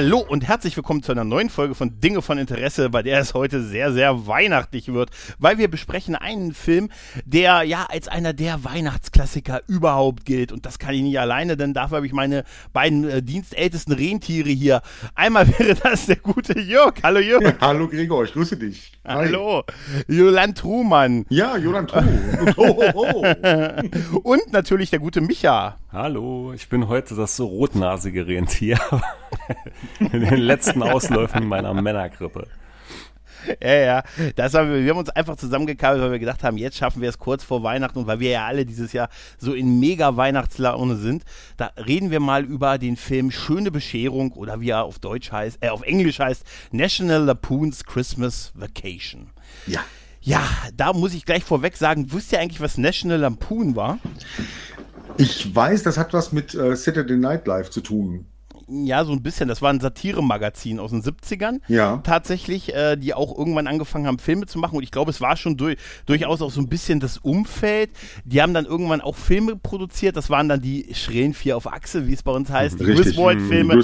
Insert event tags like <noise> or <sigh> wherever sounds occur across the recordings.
Hallo und herzlich willkommen zu einer neuen Folge von Dinge von Interesse, bei der es heute sehr, sehr weihnachtlich wird, weil wir besprechen einen Film, der ja als einer der Weihnachtsklassiker überhaupt gilt. Und das kann ich nicht alleine, denn dafür habe ich meine beiden äh, dienstältesten Rentiere hier. Einmal <laughs> wäre das der gute Jörg. Hallo Jörg. Ja, hallo Gregor, ich grüße dich. Hi. Hallo. Jolan Truhmann. Ja, Jolan Truh. <laughs> und natürlich der gute Micha. Hallo, ich bin heute das so rotnasige Rentier. <laughs> in den letzten Ausläufen meiner Männergrippe. Ja, ja. Das haben wir, wir haben uns einfach zusammengekabelt, weil wir gedacht haben, jetzt schaffen wir es kurz vor Weihnachten und weil wir ja alle dieses Jahr so in mega Weihnachtslaune sind, da reden wir mal über den Film Schöne Bescherung oder wie er auf Deutsch heißt, äh, auf Englisch heißt National Lampoon's Christmas Vacation. Ja. Ja, da muss ich gleich vorweg sagen, wusst ihr eigentlich, was National Lampoon war? Ich weiß, das hat was mit äh, Saturday Night Live zu tun ja, so ein bisschen. Das war ein Satire-Magazin aus den 70ern. Ja. Tatsächlich, äh, die auch irgendwann angefangen haben, Filme zu machen. Und ich glaube, es war schon durch, durchaus auch so ein bisschen das Umfeld. Die haben dann irgendwann auch Filme produziert. Das waren dann die schrillen vier auf Achse, wie es bei uns heißt. Die Griswold-Filme.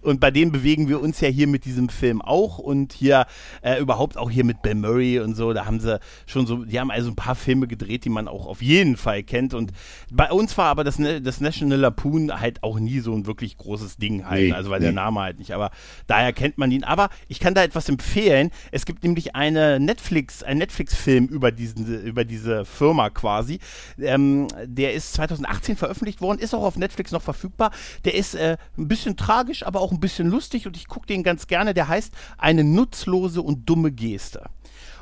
Und bei denen bewegen wir uns ja hier mit diesem Film auch. Und hier äh, überhaupt auch hier mit Bill Murray und so. Da haben sie schon so, die haben also ein paar Filme gedreht, die man auch auf jeden Fall kennt. Und bei uns war aber das, das National Lapoon halt auch nie so ein wirklich großes Ding halten, nee, also weil nee. der Name halt nicht, aber daher kennt man ihn. Aber ich kann da etwas empfehlen. Es gibt nämlich eine Netflix, ein Netflix-Film über diesen, über diese Firma quasi. Ähm, der ist 2018 veröffentlicht worden, ist auch auf Netflix noch verfügbar. Der ist äh, ein bisschen tragisch, aber auch ein bisschen lustig und ich gucke den ganz gerne. Der heißt Eine nutzlose und dumme Geste.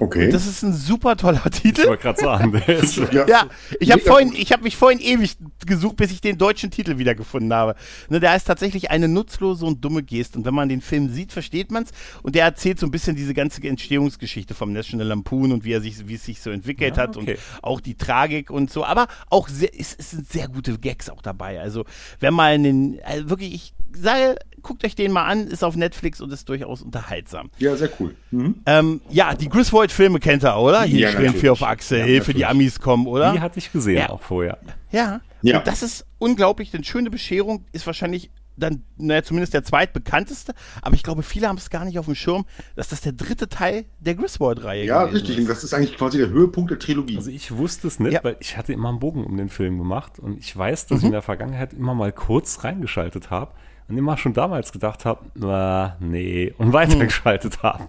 Okay. Und das ist ein super toller <laughs> Titel. Ich wollte gerade sagen, der <laughs> ist ja, ja, ich habe vorhin, ich habe mich vorhin ewig gesucht, bis ich den deutschen Titel wiedergefunden habe. Ne, der heißt tatsächlich eine nutzlose und dumme Geste. Und wenn man den Film sieht, versteht man es. Und der erzählt so ein bisschen diese ganze Entstehungsgeschichte vom National Lampoon und wie er sich, wie es sich so entwickelt ja, hat okay. und auch die Tragik und so. Aber auch sehr, es, es sind sehr gute Gags auch dabei. Also wenn man einen, also wirklich, ich sage, guckt euch den mal an, ist auf Netflix und ist durchaus unterhaltsam. Ja, sehr cool. Mhm. Ähm, ja, die Griswold-Filme kennt ihr, oder? Hier ja, stehen vier auf Achse, ja, Hilfe, die Amis kommen, oder? Die hatte ich gesehen ja. auch vorher. Ja. ja. Und das ist unglaublich, denn Schöne Bescherung ist wahrscheinlich dann, naja, zumindest der zweitbekannteste, aber ich glaube, viele haben es gar nicht auf dem Schirm, dass das der dritte Teil der Griswold-Reihe Ja, richtig, ist. und das ist eigentlich quasi der Höhepunkt der Trilogie. Also ich wusste es nicht, ja. weil ich hatte immer einen Bogen um den Film gemacht und ich weiß, dass mhm. ich in der Vergangenheit immer mal kurz reingeschaltet habe und immer schon damals gedacht habe, na, nee, und <laughs> weitergeschaltet hm. haben.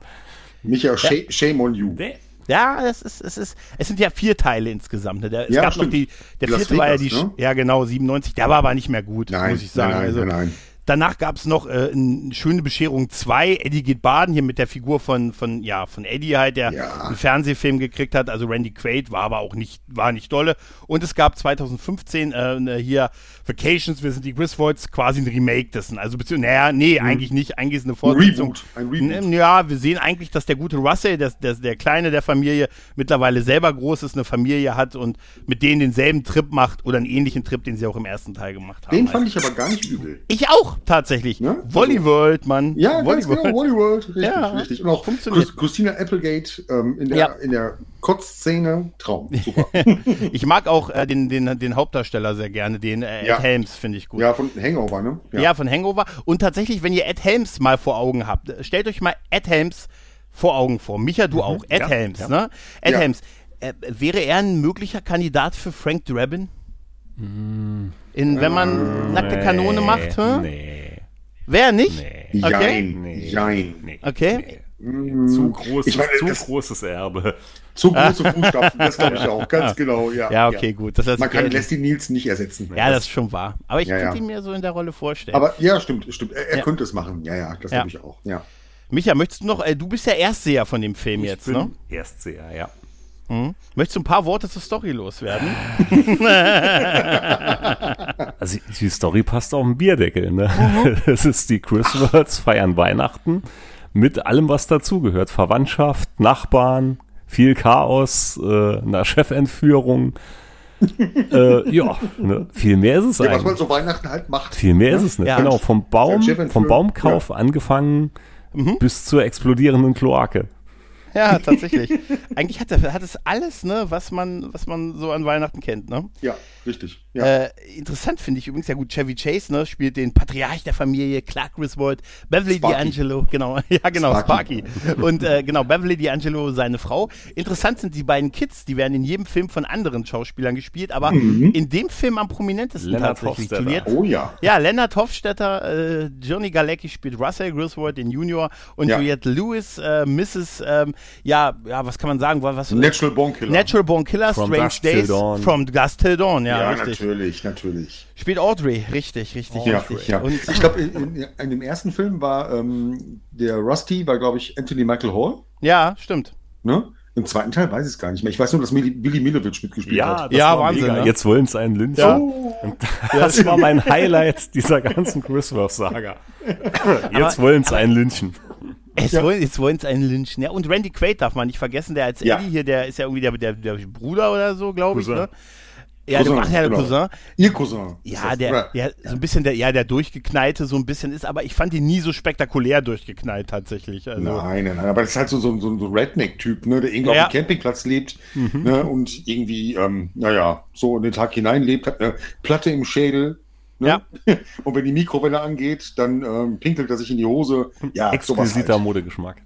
Micha, ja. shame on you. Nee. Ja, es ist, es ist, es sind ja vier Teile insgesamt. Ne? Der, es ja, gab stimmt. noch die, der vierte war ja die, ne? ja genau, 97, der war aber nicht mehr gut, nein, muss ich sagen. Nein, nein, also, nein. Danach gab es noch äh, eine schöne Bescherung 2. Eddie geht baden, hier mit der Figur von, von, ja, von Eddie halt, der ja. einen Fernsehfilm gekriegt hat. Also Randy Quaid war aber auch nicht, war nicht dolle. Und es gab 2015 äh, ne, hier Vacations, wir sind die Griswolds, quasi ein Remake dessen. Also beziehungsweise, naja, nee, mhm. eigentlich nicht. Eigentlich ist eine Fortsetzung. Ein Reboot. Ein Reboot. Ja, wir sehen eigentlich, dass der gute Russell, der, der, der Kleine der Familie, mittlerweile selber groß ist, eine Familie hat und mit denen denselben Trip macht oder einen ähnlichen Trip, den sie auch im ersten Teil gemacht haben. Den fand ich aber gar nicht übel. Ich auch tatsächlich. Ja? Volley World, Mann. Ja, Volley ganz genau, Volley World. Richtig, ja, richtig. Und auch funktioniert. Christina Applegate ähm, in der, ja. in der Kotzszene, Traum. Super. <laughs> ich mag auch äh, den, den, den Hauptdarsteller sehr gerne, den äh, ja. Ed Helms, finde ich gut. Ja, von Hangover, ne? Ja. ja, von Hangover. Und tatsächlich, wenn ihr Ed Helms mal vor Augen habt, stellt euch mal Ed Helms vor Augen vor. Micha, du mhm. auch. Ed Helms, ne? Ed Helms. Äh, wäre er ein möglicher Kandidat für Frank Drabin? Mm. In, wenn man nackte Kanone macht? Hm? Nee. Wer nicht? Nee. Okay. Jein. Nee. Jein. Nee. Okay. Nee. Zu, großes, meine, zu großes Erbe. Zu große Fußstapfen, das glaube ich auch, ganz <laughs> genau, ja. Ja, okay, ja. gut. Das heißt, Man kann Leslie Nielsen nicht ersetzen. Ja, das ist schon wahr. Aber ich ja, könnte ihn mir so in der Rolle vorstellen. Aber ja, stimmt, stimmt. Er, er könnte es machen. Ja, ja, das glaube ich auch. Ja. Micha, möchtest du noch, äh, du bist ja Erstseher von dem Film ich jetzt, bin ne? Erstseher, ja. Hm? Möchtest du ein paar Worte zur Story loswerden? <laughs> also die Story passt auf den Bierdeckel. Ne? Mhm. Es ist die Christmas, feiern Weihnachten mit allem, was dazugehört. Verwandtschaft, Nachbarn, viel Chaos, äh, einer Chefentführung. <laughs> äh, ja, ne, viel mehr ist es ja, eigentlich. Was man so Weihnachten halt macht. Viel mehr ist es nicht. Ja. Genau, vom Baum, vom Baumkauf ja. angefangen mhm. bis zur explodierenden Kloake. Ja, tatsächlich. Eigentlich hat, er, hat es alles, ne, was man, was man so an Weihnachten kennt, ne? Ja, richtig. Ja. Äh, interessant finde ich übrigens, ja gut, Chevy Chase, ne, spielt den Patriarch der Familie, Clark Griswold, Beverly D'Angelo, genau, <laughs> ja genau, Sparky. Sparky. Und äh, genau, Beverly D'Angelo, seine Frau. Interessant sind die beiden Kids, die werden in jedem Film von anderen Schauspielern gespielt, aber mhm. in dem Film am prominentesten Leonard tatsächlich. Juliet, oh ja. Ja, Leonard Hofstetter, äh, Johnny Galecki spielt Russell Griswold, den Junior, und ja. Juliette Lewis, äh, Mrs., ähm, ja, ja, was kann man sagen? Was, Natural Born Killer. Natural Born Killer, From Strange Dusk Days, From Dust Till Dawn, ja, ja richtig. natürlich, natürlich. Spielt Audrey, richtig, richtig. Ja, richtig. ja. Und ich glaube, in, in, in, dem ersten Film war ähm, der Rusty, war glaube ich Anthony Michael Hall. Ja, stimmt. Ne? Im zweiten Teil weiß ich es gar nicht mehr. Ich weiß nur, dass Willy Milovic mitgespielt ja, hat. Das ja, war Wahnsinn. Ne? Jetzt wollen sie einen Lynch. Ja. <laughs> Das war mein Highlight dieser ganzen Christmas-Saga. Jetzt wollen sie einen lynchen. Es ja. wollen, jetzt wollen es einen lynchen. Ja, und Randy Quaid darf man nicht vergessen, der als Eddie hier, der ist ja irgendwie der, der, der Bruder oder so, glaube ich. Ne? Ja, Cousin, ach, ja, der genau. Cousin. Ihr Cousin. Ja, der, ja, so ein bisschen der, ja, der durchgeknallte so ein bisschen ist, aber ich fand ihn nie so spektakulär durchgeknallt tatsächlich. Also. Nein, nein, nein, aber das ist halt so, so, so ein Redneck-Typ, ne, der irgendwie ja. auf dem Campingplatz lebt, mhm. ne, und irgendwie, ähm, naja, so in den Tag hinein lebt, hat eine Platte im Schädel, Ne? Ja. <laughs> Und wenn die Mikrowelle angeht, dann ähm, pinkelt er sich in die Hose. Ja, Exquisiter halt. Modegeschmack.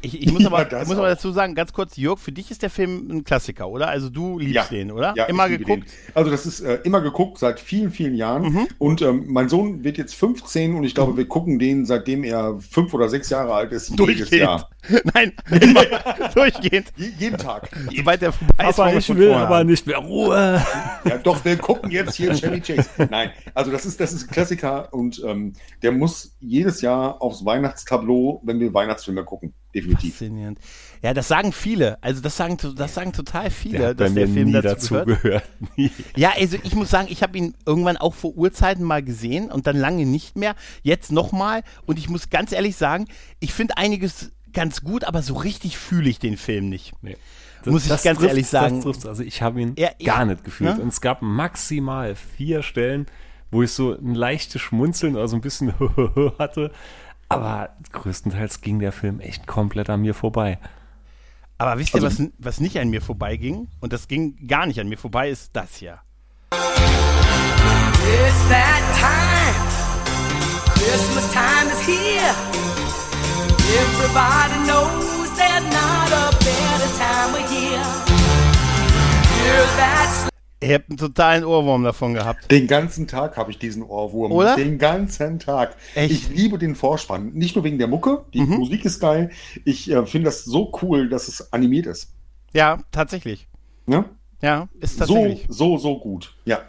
Ich, ich, muss, aber, ja, muss aber dazu sagen, ganz kurz, Jörg, für dich ist der Film ein Klassiker, oder? Also du liebst ja, den, oder? Ja, immer geguckt? Den. Also das ist äh, immer geguckt, seit vielen, vielen Jahren. Mhm. Und ähm, mein Sohn wird jetzt 15 und ich glaube, mhm. wir gucken den, seitdem er fünf oder sechs Jahre alt ist, jedes Jahr. <laughs> Nein, immer <laughs> durchgehend. jeden Tag. Sobald der vorbei ist, aber ich will aber nicht mehr Ruhe. Ja, doch, wir gucken jetzt hier Chevy Chase. Nein, also das ist, das ist ein Klassiker und ähm, der muss jedes Jahr aufs Weihnachtstableau, wenn wir Weihnachtsfilme gucken definitiv. Faszinierend. Ja, das sagen viele. Also das sagen, das sagen total viele, der dass der Film dazu, dazu gehört. ja, also ich muss sagen, ich habe ihn irgendwann auch vor Urzeiten mal gesehen und dann lange nicht mehr. Jetzt nochmal. Und ich muss ganz ehrlich sagen, ich finde einiges ganz gut, aber so richtig fühle ich den Film nicht. Nee. Das, muss ich ganz trifft, ehrlich sagen. Also ich habe ihn ja, gar nicht gefühlt. Ne? Und es gab maximal vier Stellen, wo ich so ein leichtes Schmunzeln oder so ein bisschen <laughs> hatte. Aber größtenteils ging der Film echt komplett an mir vorbei. Aber wisst ihr, also, was, was nicht an mir vorbeiging? Und das ging gar nicht an mir vorbei, ist das hier. It's that time. Christmas time is here. Everybody knows there's not a better time of year. Hear that Ihr habt einen totalen Ohrwurm davon gehabt. Den ganzen Tag habe ich diesen Ohrwurm. Oder? Den ganzen Tag. Echt? Ich liebe den Vorspann. Nicht nur wegen der Mucke, die mhm. Musik ist geil. Ich äh, finde das so cool, dass es animiert ist. Ja, tatsächlich. Ja? Ja, ist tatsächlich. So, so, so gut. Ja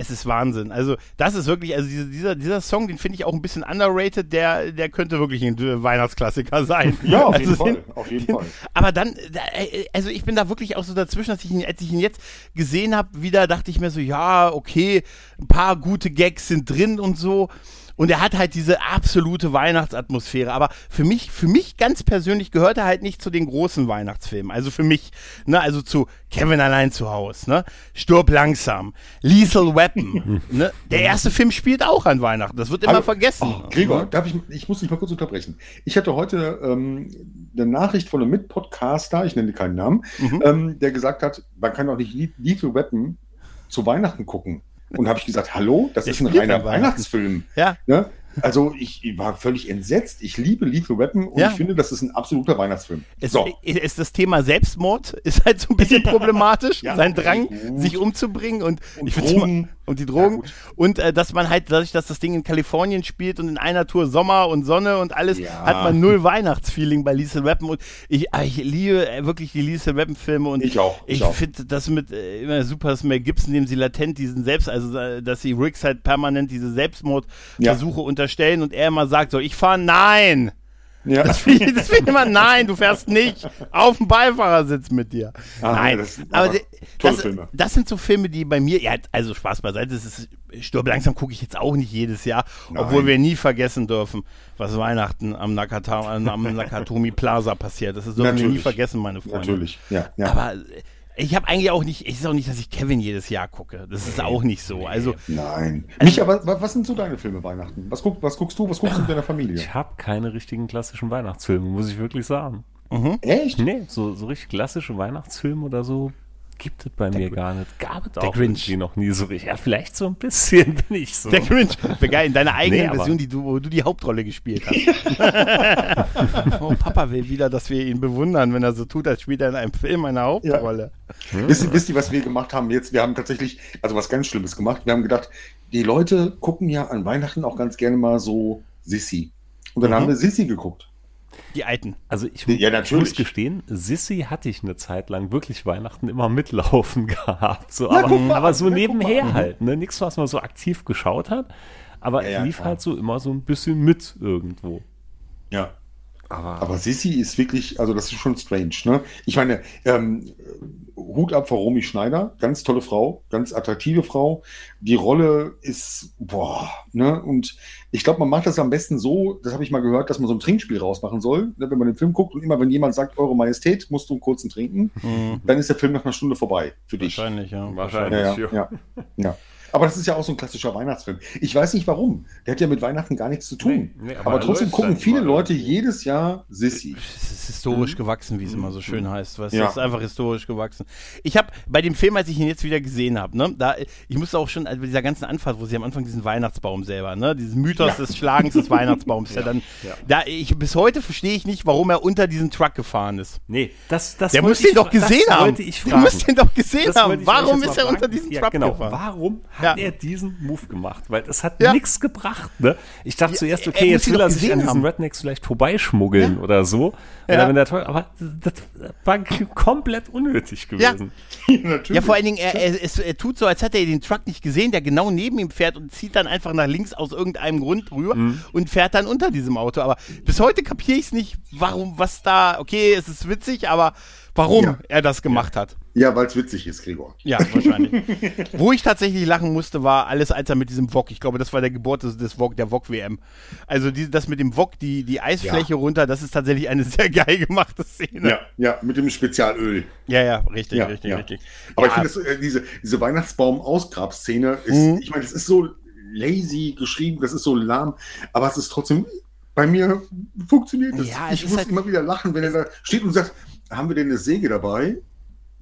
es ist Wahnsinn. Also, das ist wirklich, also dieser, dieser Song, den finde ich auch ein bisschen underrated, der, der könnte wirklich ein Weihnachtsklassiker sein. Ja, auf <laughs> also jeden Fall. Auf jeden Fall. Aber dann, äh, also ich bin da wirklich auch so dazwischen, dass ich ihn, als ich ihn jetzt gesehen habe, wieder dachte ich mir so, ja, okay, ein paar gute Gags sind drin und so. Und er hat halt diese absolute Weihnachtsatmosphäre. Aber für mich, für mich ganz persönlich gehört er halt nicht zu den großen Weihnachtsfilmen. Also für mich, ne, also zu Kevin allein zu Hause, ne, Sturb langsam, Lethal Weapon, <laughs> ne. Der erste Film spielt auch an Weihnachten. Das wird immer Aber, vergessen. Oh, Gregor, darf ich, ich muss dich mal kurz unterbrechen. Ich hatte heute ähm, eine Nachricht von einem Mitpodcaster, ich nenne keinen Namen, mhm. ähm, der gesagt hat, man kann doch nicht Lethal Weapon zu Weihnachten gucken. Und habe ich gesagt, hallo, das ist ein reiner Weihnachtsfilm. Ja. Ne? Also ich, war völlig entsetzt. Ich liebe Lethal Weapon und ja. ich finde, das ist ein absoluter Weihnachtsfilm. Es, so. ist das Thema Selbstmord ist halt so ein bisschen <laughs> problematisch, ja, sein Drang, sich umzubringen und, und ich Drogen. Und die Drogen. Ja, und äh, dass man halt dadurch, dass das Ding in Kalifornien spielt und in einer Tour Sommer und Sonne und alles, hat man null Weihnachtsfeeling bei Lethal Weapon. Und ich, ah, ich liebe äh, wirklich die Lethal Weapon Filme und ich auch. Ich, ich finde das mit äh, immer super, dass Mel Gibson, dem sie latent diesen Selbst, also äh, dass sie Riggs halt permanent diese Selbstmordversuche ja. unter unterstellen und er immer sagt so, ich fahre, nein, Ja. Das finde ich, find ich immer, nein, du fährst nicht auf dem Beifahrersitz mit dir. Ah, nein, das, aber, das, das, sind so Filme, die bei mir, ja, also Spaß beiseite, das ist, Sturm langsam gucke ich jetzt auch nicht jedes Jahr, nein. obwohl wir nie vergessen dürfen, was Weihnachten am, Nakata, am Nakatomi Plaza passiert. Das dürfen wir nie vergessen, meine Freunde. Natürlich, ja. ja. Aber ich habe eigentlich auch nicht, es ist auch nicht, dass ich Kevin jedes Jahr gucke. Das ist auch nicht so. Also nein. Nicht, aber was sind so deine Filme Weihnachten? Was, guck, was guckst du? Was guckst du mit deiner Familie? Ich habe keine richtigen klassischen Weihnachtsfilme, muss ich wirklich sagen. Mhm. Echt? Nee, so, so richtig klassische Weihnachtsfilme oder so gibt es bei der mir gar nicht. Gab es auch Grinch. noch nie so richtig. Ja, vielleicht so ein bisschen <laughs> bin ich so. Der Grinch. Geil, in deiner eigenen nee, Version, die du, wo du die Hauptrolle gespielt hast. <laughs> oh, Papa will wieder, dass wir ihn bewundern, wenn er so tut, als spielt er in einem Film eine Hauptrolle. Ja. Hm? Wisst, wisst ihr, was wir gemacht haben jetzt? Wir haben tatsächlich, also was ganz Schlimmes gemacht. Wir haben gedacht, die Leute gucken ja an Weihnachten auch ganz gerne mal so Sissi. Und dann mhm. haben wir Sissi geguckt. Die alten. Also ich, ja, ich muss gestehen, Sissy hatte ich eine Zeit lang wirklich Weihnachten immer mitlaufen <laughs> gehabt. So, aber, mal, aber, so nebenher halt. Ne? Nichts, was man so aktiv geschaut hat. Aber ja, lief klar. halt so immer so ein bisschen mit irgendwo. Ja. Aber, aber Sissy ist wirklich, also das ist schon strange, ne? Ich meine, ähm, Hut ab vor Romy Schneider, ganz tolle Frau, ganz attraktive Frau. Die Rolle ist, boah, ne? Und ich glaube, man macht das am besten so, das habe ich mal gehört, dass man so ein Trinkspiel rausmachen soll, ne? wenn man den Film guckt und immer, wenn jemand sagt, Eure Majestät, musst du einen kurzen trinken, mhm. dann ist der Film nach einer Stunde vorbei für dich. Wahrscheinlich, ja. Wahrscheinlich, ja. ja, ja. ja. Aber das ist ja auch so ein klassischer Weihnachtsfilm. Ich weiß nicht warum. Der hat ja mit Weihnachten gar nichts zu tun. Nee, nee, aber, aber trotzdem gucken viele Leute jedes Jahr Sissy. Es ist historisch mhm. gewachsen, wie es immer so schön heißt. Weißt? Ja. Es ist einfach historisch gewachsen. Ich habe bei dem Film, als ich ihn jetzt wieder gesehen habe, ne, da, ich musste auch schon, also bei dieser ganzen Anfahrt, wo sie am Anfang diesen Weihnachtsbaum selber, ne, diesen Mythos ja. des Schlagens des Weihnachtsbaums, <laughs> ja, dann, da, ich, bis heute verstehe ich nicht, warum er unter diesen Truck gefahren ist. Nee, das, das Der muss den doch gesehen haben. Der muss den doch gesehen haben. Warum ist er unter diesen Truck genau. gefahren? Warum hat er diesen Move gemacht, weil es hat ja. nichts gebracht. Ne? Ich dachte ja, zuerst, okay, jetzt will er sich an diesen Rednecks vielleicht vorbeischmuggeln ja. oder so. Ja. Wenn der toll, aber das war komplett unnötig gewesen. <laughs> Ja, ja vor allen Dingen, er, er, er, er, tut so, als hätte er den Truck nicht gesehen, der genau neben ihm fährt und zieht dann einfach nach links aus irgendeinem Grund rüber mhm. und fährt dann unter diesem Auto. Aber bis heute kapiere ich es nicht, warum, was da, okay, es ist witzig, aber warum ja. er das gemacht ja. hat. Ja, weil es witzig ist, Gregor. Ja, wahrscheinlich. <laughs> Wo ich tatsächlich lachen musste, war alles, als er mit diesem Wok, ich glaube, das war der Geburt des, des Wok, der Wok-WM. Also die, das mit dem Wok, die, die Eisfläche ja. runter, das ist tatsächlich eine sehr geil gemachte Szene. Ja, ja, mit dem Spezialöl. Ja, ja, richtig, ja, richtig, richtig. Aber ich finde, äh, diese, diese Weihnachtsbaum-Ausgrabszene ist, mhm. ich meine, es ist so lazy geschrieben, das ist so lahm, aber es ist trotzdem bei mir funktioniert es. Ja, ich muss halt immer wieder lachen, wenn er da steht und sagt, haben wir denn eine Säge dabei?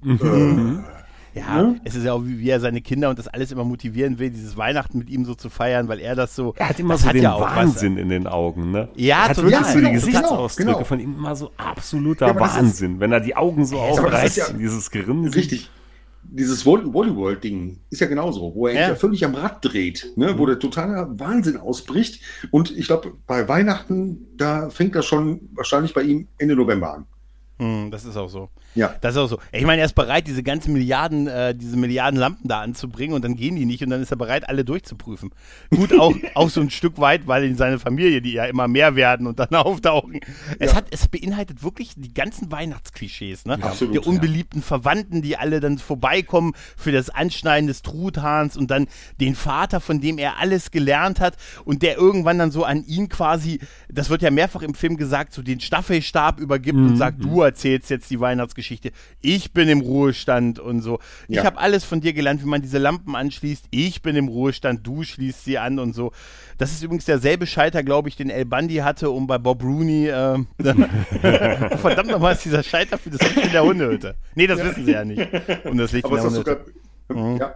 Mhm. Äh, ja, ne? es ist ja auch, wie, wie, er seine Kinder und das alles immer motivieren will, dieses Weihnachten mit ihm so zu feiern, weil er das so. Er hat immer so den ja Wahnsinn was, in den Augen, ne? Ja, er hat total. wirklich so die Gesichtsausdrücke genau, genau. von ihm immer so absoluter ja, Wahnsinn, ist, wenn er die Augen so aufreißt ja, dieses Gerinne Richtig. Dieses Volleyball-Ding ist ja genauso, wo er ja. völlig am Rad dreht, ne? wo mhm. der totale Wahnsinn ausbricht. Und ich glaube, bei Weihnachten, da fängt das schon wahrscheinlich bei ihm Ende November an. Hm, das ist auch so. Ja. Das ist auch so. Ich meine, er ist bereit, diese ganzen Milliarden, äh, diese Milliarden Lampen da anzubringen und dann gehen die nicht und dann ist er bereit, alle durchzuprüfen. Gut, auch, <laughs> auch so ein Stück weit, weil in seine Familie, die ja immer mehr werden und dann <laughs> auftauchen. Es hat, es beinhaltet wirklich die ganzen Weihnachtsklischees, ne? Absolut, Die unbeliebten ja. Verwandten, die alle dann vorbeikommen für das Anschneiden des Truthahns und dann den Vater, von dem er alles gelernt hat und der irgendwann dann so an ihn quasi, das wird ja mehrfach im Film gesagt, so den Staffelstab übergibt mhm. und sagt, du erzählst jetzt die Weihnachtsgeschichte Geschichte. Ich bin im Ruhestand und so. Ich ja. habe alles von dir gelernt, wie man diese Lampen anschließt. Ich bin im Ruhestand, du schließt sie an und so. Das ist übrigens derselbe Scheiter, glaube ich, den El Bundy hatte, um bei Bob Rooney. Äh, <laughs> verdammt nochmal ist dieser Scheiter für das Licht in der Hundehütte. Nee, das ja. wissen sie ja nicht. Um das Licht Aber in der Hundehütte. Sogar, mhm. Ja.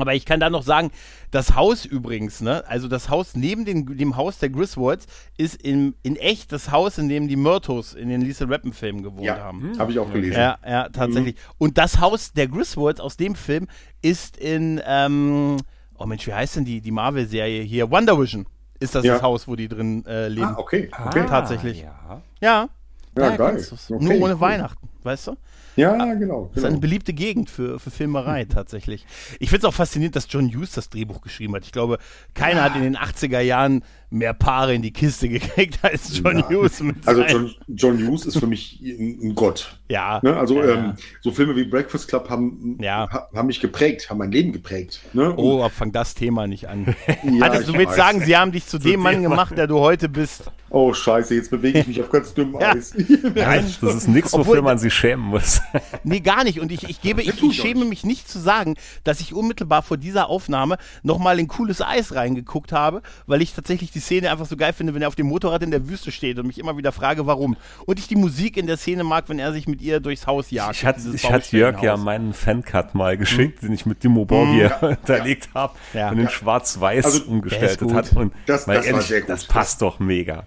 Aber ich kann da noch sagen, das Haus übrigens, ne, also das Haus neben den, dem Haus der Griswolds ist in, in echt das Haus, in dem die Myrtos in den Lisa Rappen Filmen gewohnt ja, haben. Habe ich auch gelesen. Ja, ja, tatsächlich. Mhm. Und das Haus der Griswolds aus dem Film ist in, ähm, oh Mensch, wie heißt denn die, die Marvel-Serie hier? Wonder Vision ist das, ja. das Haus, wo die drin äh, leben. Ah, okay. okay. Tatsächlich. Ja. ja. Ja, geil. Okay, Nur ohne cool. Weihnachten, weißt du? Ja, genau, genau. Das ist eine genau. beliebte Gegend für, für Filmerei <laughs> tatsächlich. Ich finde es auch faszinierend, dass John Hughes das Drehbuch geschrieben hat. Ich glaube, keiner ja. hat in den 80er Jahren mehr Paare in die Kiste gekriegt <laughs> als John ja. Hughes. <laughs> also John, John, Hughes ist für mich ein Gott. Ja. Ne? Also ja. Ähm, so Filme wie Breakfast Club haben, ja. haben mich geprägt, haben mein Leben geprägt. Ne? oh, aber fang das Thema nicht an. Hattest du willst sagen, sie haben dich zu, zu dem Mann gemacht, der du heute bist. Oh scheiße, jetzt bewege ich mich auf ganz dünnem Eis. Nein, das ist nichts, wofür man schämen muss. <laughs> nee, gar nicht. Und ich, ich gebe, ich, ich schäme mich nicht zu sagen, dass ich unmittelbar vor dieser Aufnahme nochmal in cooles Eis reingeguckt habe, weil ich tatsächlich die Szene einfach so geil finde, wenn er auf dem Motorrad in der Wüste steht und mich immer wieder frage, warum. Und ich die Musik in der Szene mag, wenn er sich mit ihr durchs Haus jagt. Ich hatte, ich hatte Jörg ja meinen Fancut mal geschickt, mhm. den ich mit Dimo Borgia mhm. <laughs> hinterlegt habe ja. und den schwarz-weiß also, umgestaltet hat. Und das, das, ehrlich, das passt doch mega.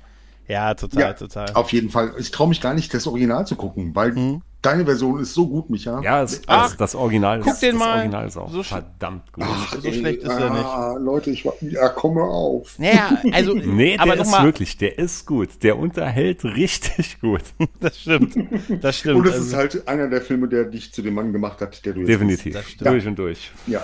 Ja, total, ja, total. Auf jeden Fall. Ich traue mich gar nicht, das Original zu gucken, weil mhm. Deine Version ist so gut, Micha. Ja, es, Ach, das, das Original guck ist, den das mal. Original ist auch so verdammt gut. Ach, so ey, schlecht ist ah, er nicht. Leute, ich ja, komme auf. Naja, also <laughs> nee, aber der ist mal. wirklich, der ist gut. Der unterhält <laughs> richtig gut. <laughs> das stimmt. Das stimmt. Und es also, ist halt einer der Filme, der dich zu dem Mann gemacht hat, der du jetzt Definitiv. Durch und durch. Ja.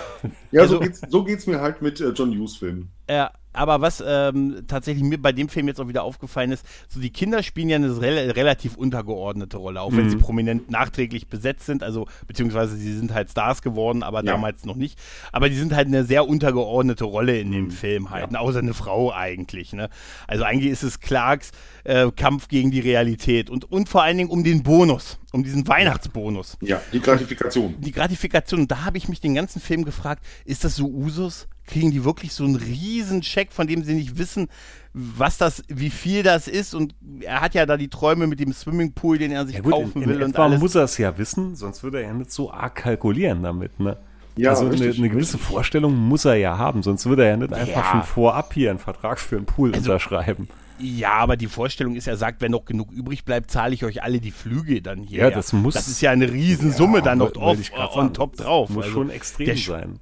Ja, also, so geht's, so geht's mir halt mit äh, John Hughes Filmen. Ja, aber was ähm, tatsächlich mir bei dem Film jetzt auch wieder aufgefallen ist, so die Kinder spielen ja eine re relativ untergeordnete Rolle, auch wenn mhm. sie prominent nachträglich besetzt sind, also beziehungsweise sie sind halt Stars geworden, aber ja. damals noch nicht. Aber die sind halt eine sehr untergeordnete Rolle in dem mhm. Film halt, ja. außer eine Frau eigentlich. Ne? Also eigentlich ist es Clarks äh, Kampf gegen die Realität und, und vor allen Dingen um den Bonus, um diesen Weihnachtsbonus. Ja, die Gratifikation. Die Gratifikation. Und da habe ich mich den ganzen Film gefragt, ist das so Usus? kriegen die wirklich so einen riesen Check, von dem sie nicht wissen, was das, wie viel das ist. Und er hat ja da die Träume mit dem Swimmingpool, den er sich ja gut, kaufen in, will. In und alles. muss er es ja wissen, sonst würde er ja nicht so arg kalkulieren damit, ne? Ja, also eine, eine, gewisse. Vorstellung muss er ja haben, sonst würde er ja nicht einfach ja. schon vorab hier einen Vertrag für einen Pool also, unterschreiben. Ja, aber die Vorstellung ist, er sagt, wenn noch genug übrig bleibt, zahle ich euch alle die Flüge dann hier. Ja, das muss. Das ist ja eine Riesensumme ja, dann noch auf, on top drauf. Muss also, schon extrem sein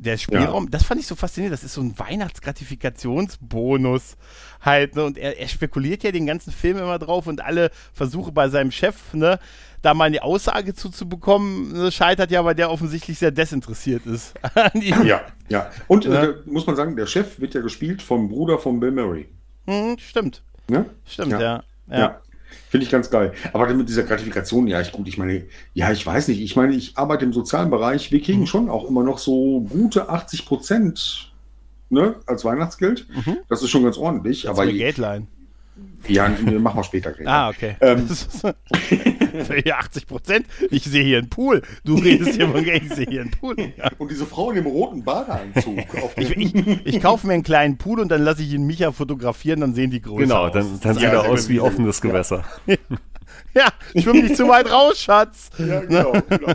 der Spielraum, ja. das fand ich so faszinierend. Das ist so ein Weihnachtsgratifikationsbonus halt. Ne? Und er, er, spekuliert ja den ganzen Film immer drauf und alle Versuche bei seinem Chef, ne, da mal eine Aussage zuzubekommen, ne, scheitert ja, weil der offensichtlich sehr desinteressiert ist. <laughs> ja, ja. Und ja. Äh, muss man sagen, der Chef wird ja gespielt vom Bruder von Bill Murray. Hm, stimmt. Ja? Stimmt, ja. ja. ja. Finde ich ganz geil. Aber mit dieser Gratifikation, ja, ich gut, ich meine, ja, ich weiß nicht. Ich meine, ich arbeite im sozialen Bereich. Wir kriegen mhm. schon auch immer noch so gute 80 Prozent ne, als Weihnachtsgeld. Mhm. Das ist schon ganz ordentlich. Das aber ist eine Geldline. Ja, machen wir später. Gregor. Ah, okay. Ähm. <laughs> hier 80 Prozent. Ich sehe hier einen Pool. Du redest hier von ich sehe hier einen Pool. Ja. Und diese Frau in dem roten Badeanzug. ich, ich, ich, kaufe mir einen kleinen Pool und dann lasse ich ihn Micha fotografieren, dann sehen die größer Genau, dann, dann sieht er aus wie offenes Gewässer. Ja. <laughs> <laughs> Ja, schwimm nicht zu weit raus, Schatz. Ja, genau, genau.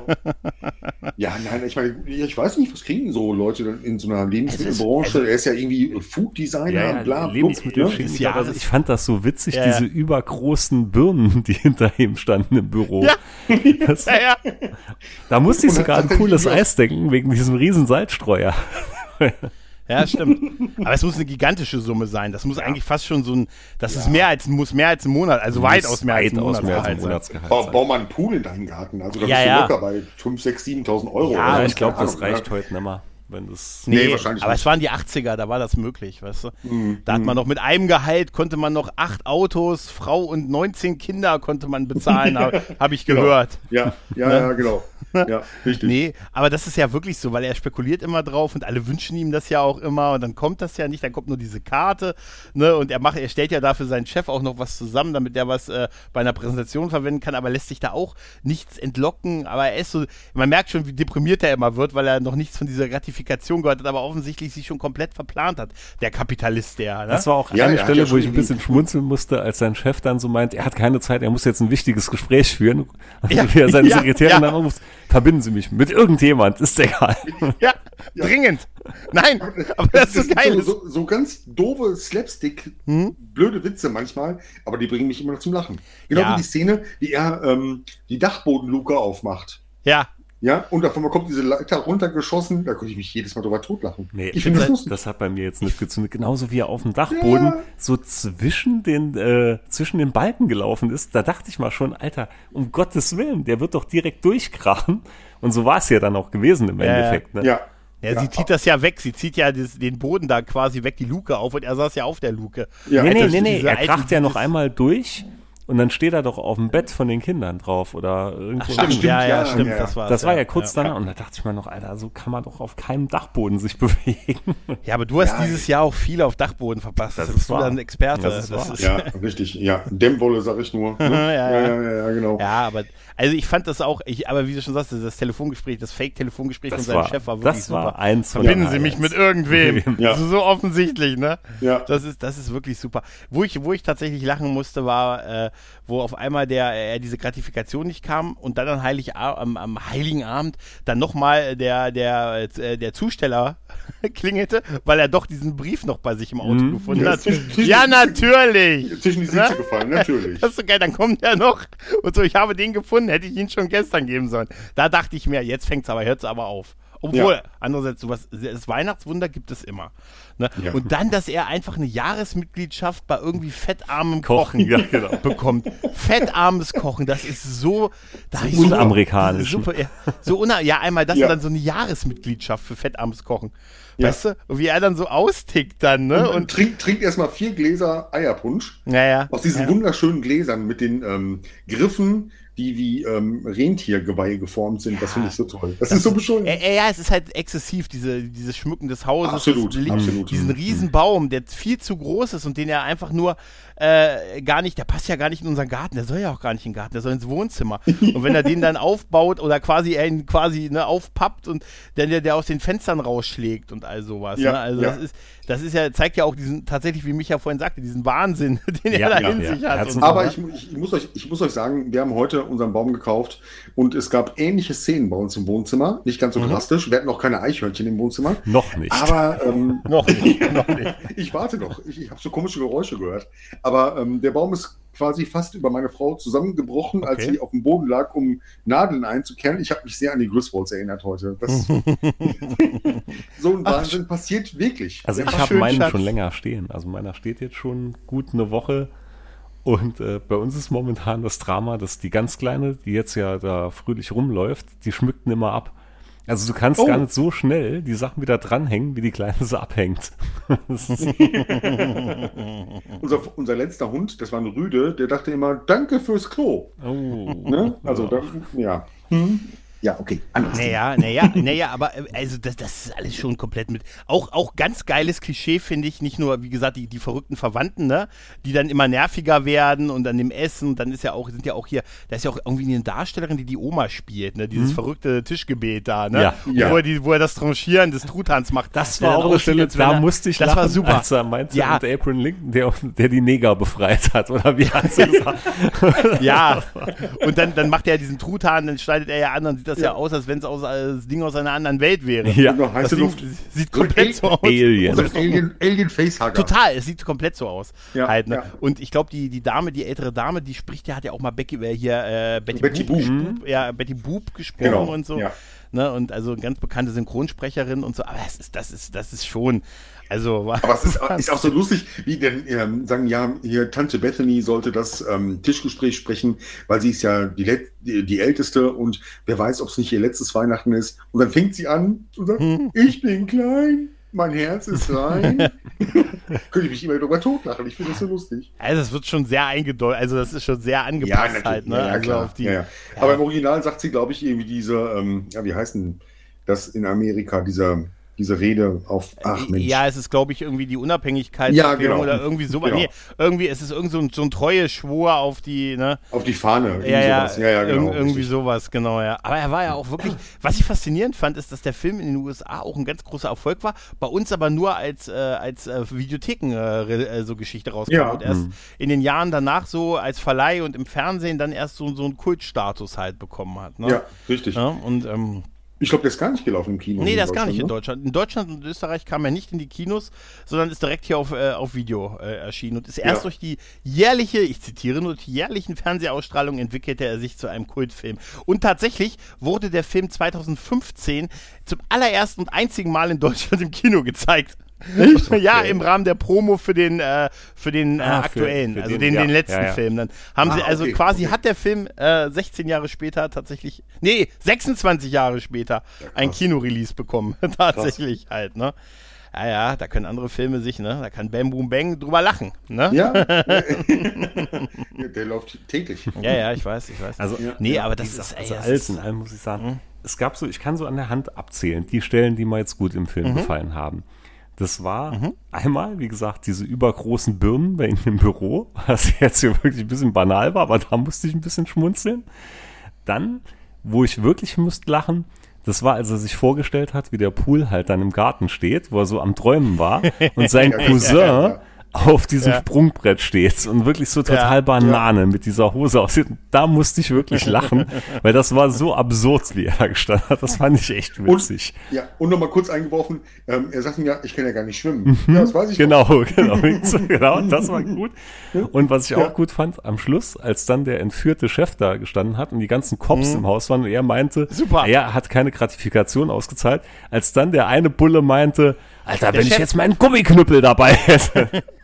Ja, nein, ich meine, ich weiß nicht, was kriegen so Leute in so einer Lebensmittelbranche? Also, er ist ja irgendwie Food Designer, ja, ja, bla, Lebensmittel. Ne? Ja, also ich fand das so witzig, ja, diese übergroßen Birnen, <laughs> die hinter ihm standen im Büro. Ja. Das, ja, ja. Da musste ich sogar ein cooles Eis denken, wegen diesem riesen Salzstreuer. <laughs> Ja, stimmt. Aber es muss eine gigantische Summe sein. Das muss ja. eigentlich fast schon so ein, das ja. ist mehr als, muss mehr als ein Monat, also weitaus mehr als ein Monatsgehalt, Monatsgehalt bau, bau mal einen Pool in deinen Garten. Also da ja, bist du locker bei 5, 6, 7.000 Euro. Ja, ich glaube, das reicht heute nicht mehr. Wenn das nee, nee wahrscheinlich aber nicht. es waren die 80er, da war das möglich, weißt du? Mm, da hat man noch mit einem Gehalt, konnte man noch acht Autos, Frau und 19 Kinder konnte man bezahlen, habe <laughs> hab ich genau. gehört. Genau. Ja, ja, ne? ja, genau. Ja, richtig. Nee, aber das ist ja wirklich so, weil er spekuliert immer drauf und alle wünschen ihm das ja auch immer und dann kommt das ja nicht, dann kommt nur diese Karte, ne, und er macht, er stellt ja dafür seinen Chef auch noch was zusammen, damit der was äh, bei einer Präsentation verwenden kann, aber lässt sich da auch nichts entlocken, aber er ist so, man merkt schon, wie deprimiert er immer wird, weil er noch nichts von dieser Gratifikation gehört hat, aber offensichtlich sich schon komplett verplant hat, der Kapitalist, der. Ne? Das war auch ja, eine Stelle, ja wo ich ein bisschen schmunzeln musste, als sein Chef dann so meint, er hat keine Zeit, er muss jetzt ein wichtiges Gespräch führen, also ja, <laughs> wie er seine Sekretärin dann anruft, verbinden Sie mich mit irgendjemand, ist egal. Ja, <laughs> ja. dringend. Nein, aber das, das ist so geil. So, so, ganz doofe Slapstick, hm? blöde Witze manchmal, aber die bringen mich immer noch zum Lachen. Genau ja. wie die Szene, wie er ähm, die Dachbodenluke aufmacht. Ja. Ja, und einmal kommt diese Leiter runtergeschossen, da könnte ich mich jedes Mal drüber totlachen. Nee, ich finde das, das, das hat bei mir jetzt nicht gezündet. Genauso wie er auf dem Dachboden ja. so zwischen den, äh, zwischen den Balken gelaufen ist, da dachte ich mal schon, Alter, um Gottes Willen, der wird doch direkt durchkrachen. Und so war es ja dann auch gewesen im Endeffekt. Ne? Ja. Ja, ja, sie zieht das ja weg. Sie zieht ja das, den Boden da quasi weg, die Luke auf und er saß ja auf der Luke. Ja, nee, nee, nee, nee. Er kracht ja noch einmal durch und dann steht er doch auf dem Bett von den Kindern drauf oder irgendwo. Ach, stimmt, ja, ja, stimmt, ja. das war Das war ja kurz ja. danach und da dachte ich mir noch, Alter, so kann man doch auf keinem Dachboden sich <laughs> bewegen. Ja, aber du hast ja, dieses Jahr auch viel auf Dachboden verpasst. Das, das bist du dann Experte. Das das ist ja, richtig. Ja, Dämmwolle sag ich nur. Ne? <laughs> ja, ja, ja, genau. Ja, aber also ich fand das auch, ich, aber wie du schon sagst, das Telefongespräch, das Fake-Telefongespräch von seinem war, Chef war wirklich das war super. Eins Verbinden Sie mich mit irgendwem. <laughs> ja. Also so offensichtlich, ne? Ja. Das ist, das ist wirklich super. Wo ich, wo ich tatsächlich lachen musste, war, äh, wo auf einmal der, äh, diese Gratifikation nicht kam und dann am, Heilig, am, am Heiligen Abend dann nochmal der, der, äh, der Zusteller <laughs> klingelte, weil er doch diesen Brief noch bei sich im Auto mhm. gefunden hat. Ja, natürlich. Zwischen die Sitze gefallen, natürlich. Das ist so geil, dann kommt er noch und so, ich habe den gefunden, hätte ich ihn schon gestern geben sollen. Da dachte ich mir, jetzt fängt es aber, hört es aber auf. Obwohl, ja. andererseits, sowas, das Weihnachtswunder gibt es immer. Ne? Ja. Und dann, dass er einfach eine Jahresmitgliedschaft bei irgendwie fettarmem Kochen, Kochen ja, genau. <laughs> bekommt. Fettarmes Kochen, das ist so, das so ist unamerikanisch. Super, so una, ja, einmal das ja. und dann so eine Jahresmitgliedschaft für fettarmes Kochen. Ja. Weißt du? Und wie er dann so austickt dann, ne? Und, und trinkt, trinkt erstmal vier Gläser Eierpunsch. Ja, ja. Aus diesen wunderschönen Gläsern mit den ähm, Griffen, die wie ähm, Rentiergeweihe geformt sind. Ja, das finde ich so toll. Das, das ist so bescheuert. Äh, ja, es ist halt exzessiv, diese, dieses Schmücken des Hauses. Absolut, absolut. Diesen riesen Baum, der viel zu groß ist und den er einfach nur äh, gar nicht, der passt ja gar nicht in unseren Garten, der soll ja auch gar nicht in den Garten, der soll ins Wohnzimmer. Und wenn er den dann aufbaut oder quasi er ihn quasi ne, aufpappt und dann der, der aus den Fenstern rausschlägt und all sowas. Ja, ne? Also ja. das ist, das ist ja, zeigt ja auch diesen, tatsächlich, wie Micha vorhin sagte, diesen Wahnsinn, <laughs> den ja, er da in sich hat. Aber ich, ich, muss euch, ich muss euch sagen, wir haben heute unseren Baum gekauft und es gab ähnliche Szenen bei uns im Wohnzimmer. Nicht ganz so mhm. drastisch. Wir hatten noch keine Eichhörnchen im Wohnzimmer. Noch nicht. Aber ähm, <laughs> noch nicht. noch nicht. <laughs> ich warte noch. Ich, ich habe so komische Geräusche gehört. Aber ähm, der Baum ist quasi fast über meine Frau zusammengebrochen, okay. als sie auf dem Boden lag, um Nadeln einzukehren. Ich habe mich sehr an die Griswolds erinnert heute. Das, <laughs> so ein Wahnsinn Ach, passiert wirklich. Also ich habe meinen Schatz. schon länger stehen. Also meiner steht jetzt schon gut eine Woche. Und äh, bei uns ist momentan das Drama, dass die ganz Kleine, die jetzt ja da fröhlich rumläuft, die schmückten immer ab. Also du kannst oh. gar nicht so schnell die Sachen wieder dranhängen, wie die Kleine so abhängt. <laughs> unser, unser letzter Hund, das war ein Rüde, der dachte immer, danke fürs Klo. Oh. Ne? Also, ja. Da, ja. Hm. Ja, okay. Anders. Naja, naja, naja, aber äh, also das, das ist alles schon komplett mit. Auch, auch ganz geiles Klischee, finde ich. Nicht nur, wie gesagt, die, die verrückten Verwandten, ne? Die dann immer nerviger werden und dann im Essen. Dann ist ja auch, sind ja auch hier, da ist ja auch irgendwie eine Darstellerin, die die Oma spielt, ne? Dieses mhm. verrückte Tischgebet da, ne? Ja, ja. Wo, er die, wo er das Tranchieren des Truthahns macht. Das war auch eine Stelle, da musste ich das lachen, war super. als er meinte, ja. und April Lincoln, der, der die Neger befreit hat, oder wie <laughs> hat sie gesagt? ja. Und dann, dann macht er diesen Truthahn, dann schneidet er ja an und sieht das ja, ja aus, als wenn es aus, das Ding aus einer anderen Welt wäre. Ja, genau, heiße das Luft. Sieht komplett so aus. Alien. <laughs> Alien, Alien Facehugger. Total, es sieht komplett so aus. Ja, halt, ne? ja. Und ich glaube, die, die Dame, die ältere Dame, die spricht, ja, hat ja auch mal Becky, äh, hier äh, Betty, Betty Boop, Boop. ja, Betty Boop gesprochen genau. und so. Ja. Ne? Und also ganz bekannte Synchronsprecherin und so. Aber es ist, das ist, das ist schon. Also, Aber es ist, <laughs> ist, auch so lustig, wie denn ähm, sagen, ja, hier Tante Bethany sollte das ähm, Tischgespräch sprechen, weil sie ist ja die, die, die Älteste und wer weiß, ob es nicht ihr letztes Weihnachten ist. Und dann fängt sie an und sagt, hm. ich bin klein, mein Herz ist rein. <laughs> <laughs> Könnte ich mich immer darüber totlachen. Ich finde das so lustig. Also es wird schon sehr eingedeutet, also das ist schon sehr angepasst ja, halt, ne? Ja, also klar. Die, ja, Aber im Original sagt sie, glaube ich, irgendwie diese, ähm, ja, wie heißt denn das in Amerika, dieser diese Rede auf, ach Mensch. Ja, es ist, glaube ich, irgendwie die Unabhängigkeit ja, genau. oder irgendwie so. Genau. Nee, irgendwie ist es irgend so ein, so ein Treueschwur auf die, ne? Auf die Fahne. Ja, ja, ja, ja, genau. Ir irgendwie sowas, genau, ja. Aber er war ja auch wirklich, <laughs> was ich faszinierend fand, ist, dass der Film in den USA auch ein ganz großer Erfolg war, bei uns aber nur als, äh, als äh, Videotheken äh, äh so Geschichte rauskam. Ja. Und erst mhm. in den Jahren danach so als Verleih und im Fernsehen dann erst so, so einen Kultstatus halt bekommen hat. Ne? Ja, richtig. Ja, und ähm, Ich glaube, der ist gar nicht gelaufen im Kino. Nee, der ist gar nicht in ne? Deutschland. In Deutschland und Österreich kam er nicht in die Kinos, sondern ist direkt hier auf, äh, auf Video äh, erschienen und ist erst ja. durch die jährliche, ich zitiere nur, die jährlichen Fernsehausstrahlungen entwickelte er sich zu einem Kultfilm. Und tatsächlich wurde der Film 2015 zum allerersten und einzigen Mal in Deutschland im Kino gezeigt. Echt? Ja, im Rahmen der Promo für den, äh, für den äh, ah, aktuellen, für, für also den, den, ja. den letzten ja, ja. Film. Dann haben ah, sie, also okay, quasi okay. hat der Film äh, 16 Jahre später tatsächlich, nee, 26 Jahre später ein Kinorelease bekommen. <laughs> tatsächlich krass. halt, ne? Ja, ja, da können andere Filme sich, ne? Da kann Bam Boom Bang drüber lachen, ne? Ja. <laughs> <laughs> der läuft täglich. Ja, ja, ich weiß, ich weiß. Also, nee, aber das ist, ey, also alles in allem muss ich sagen. Hm? Es gab so, ich kann so an der Hand abzählen, die Stellen, die mir jetzt gut im Film mhm. gefallen haben. Das war mhm. einmal, wie gesagt, diese übergroßen Birnen bei Ihnen im Büro, was <laughs> jetzt hier wirklich ein bisschen banal war, aber da musste ich ein bisschen schmunzeln. Dann, wo ich wirklich musste lachen, das war, als er sich vorgestellt hat, wie der Pool halt dann im Garten steht, wo er so am Träumen war <laughs> und sein Cousin auf diesem ja. Sprungbrett steht und wirklich so total ja, Banane ja. mit dieser Hose aussieht. Da musste ich wirklich <laughs> lachen, weil das war so absurd, wie er da gestanden hat. Das fand ich echt witzig. Und, ja, und nochmal kurz eingeworfen, ähm, er sagt mir, ja, ich kann ja gar nicht schwimmen. Mhm. Ja, das weiß ich Genau, auch. <laughs> genau, genau, das war gut. Und was ich auch gut fand, am Schluss, als dann der entführte Chef da gestanden hat und die ganzen Cops mhm. im Haus waren und er meinte, Super. er hat keine Gratifikation ausgezahlt, als dann der eine Bulle meinte, Alter, der wenn Chef ich jetzt meinen Gummiknüppel dabei hätte. <laughs>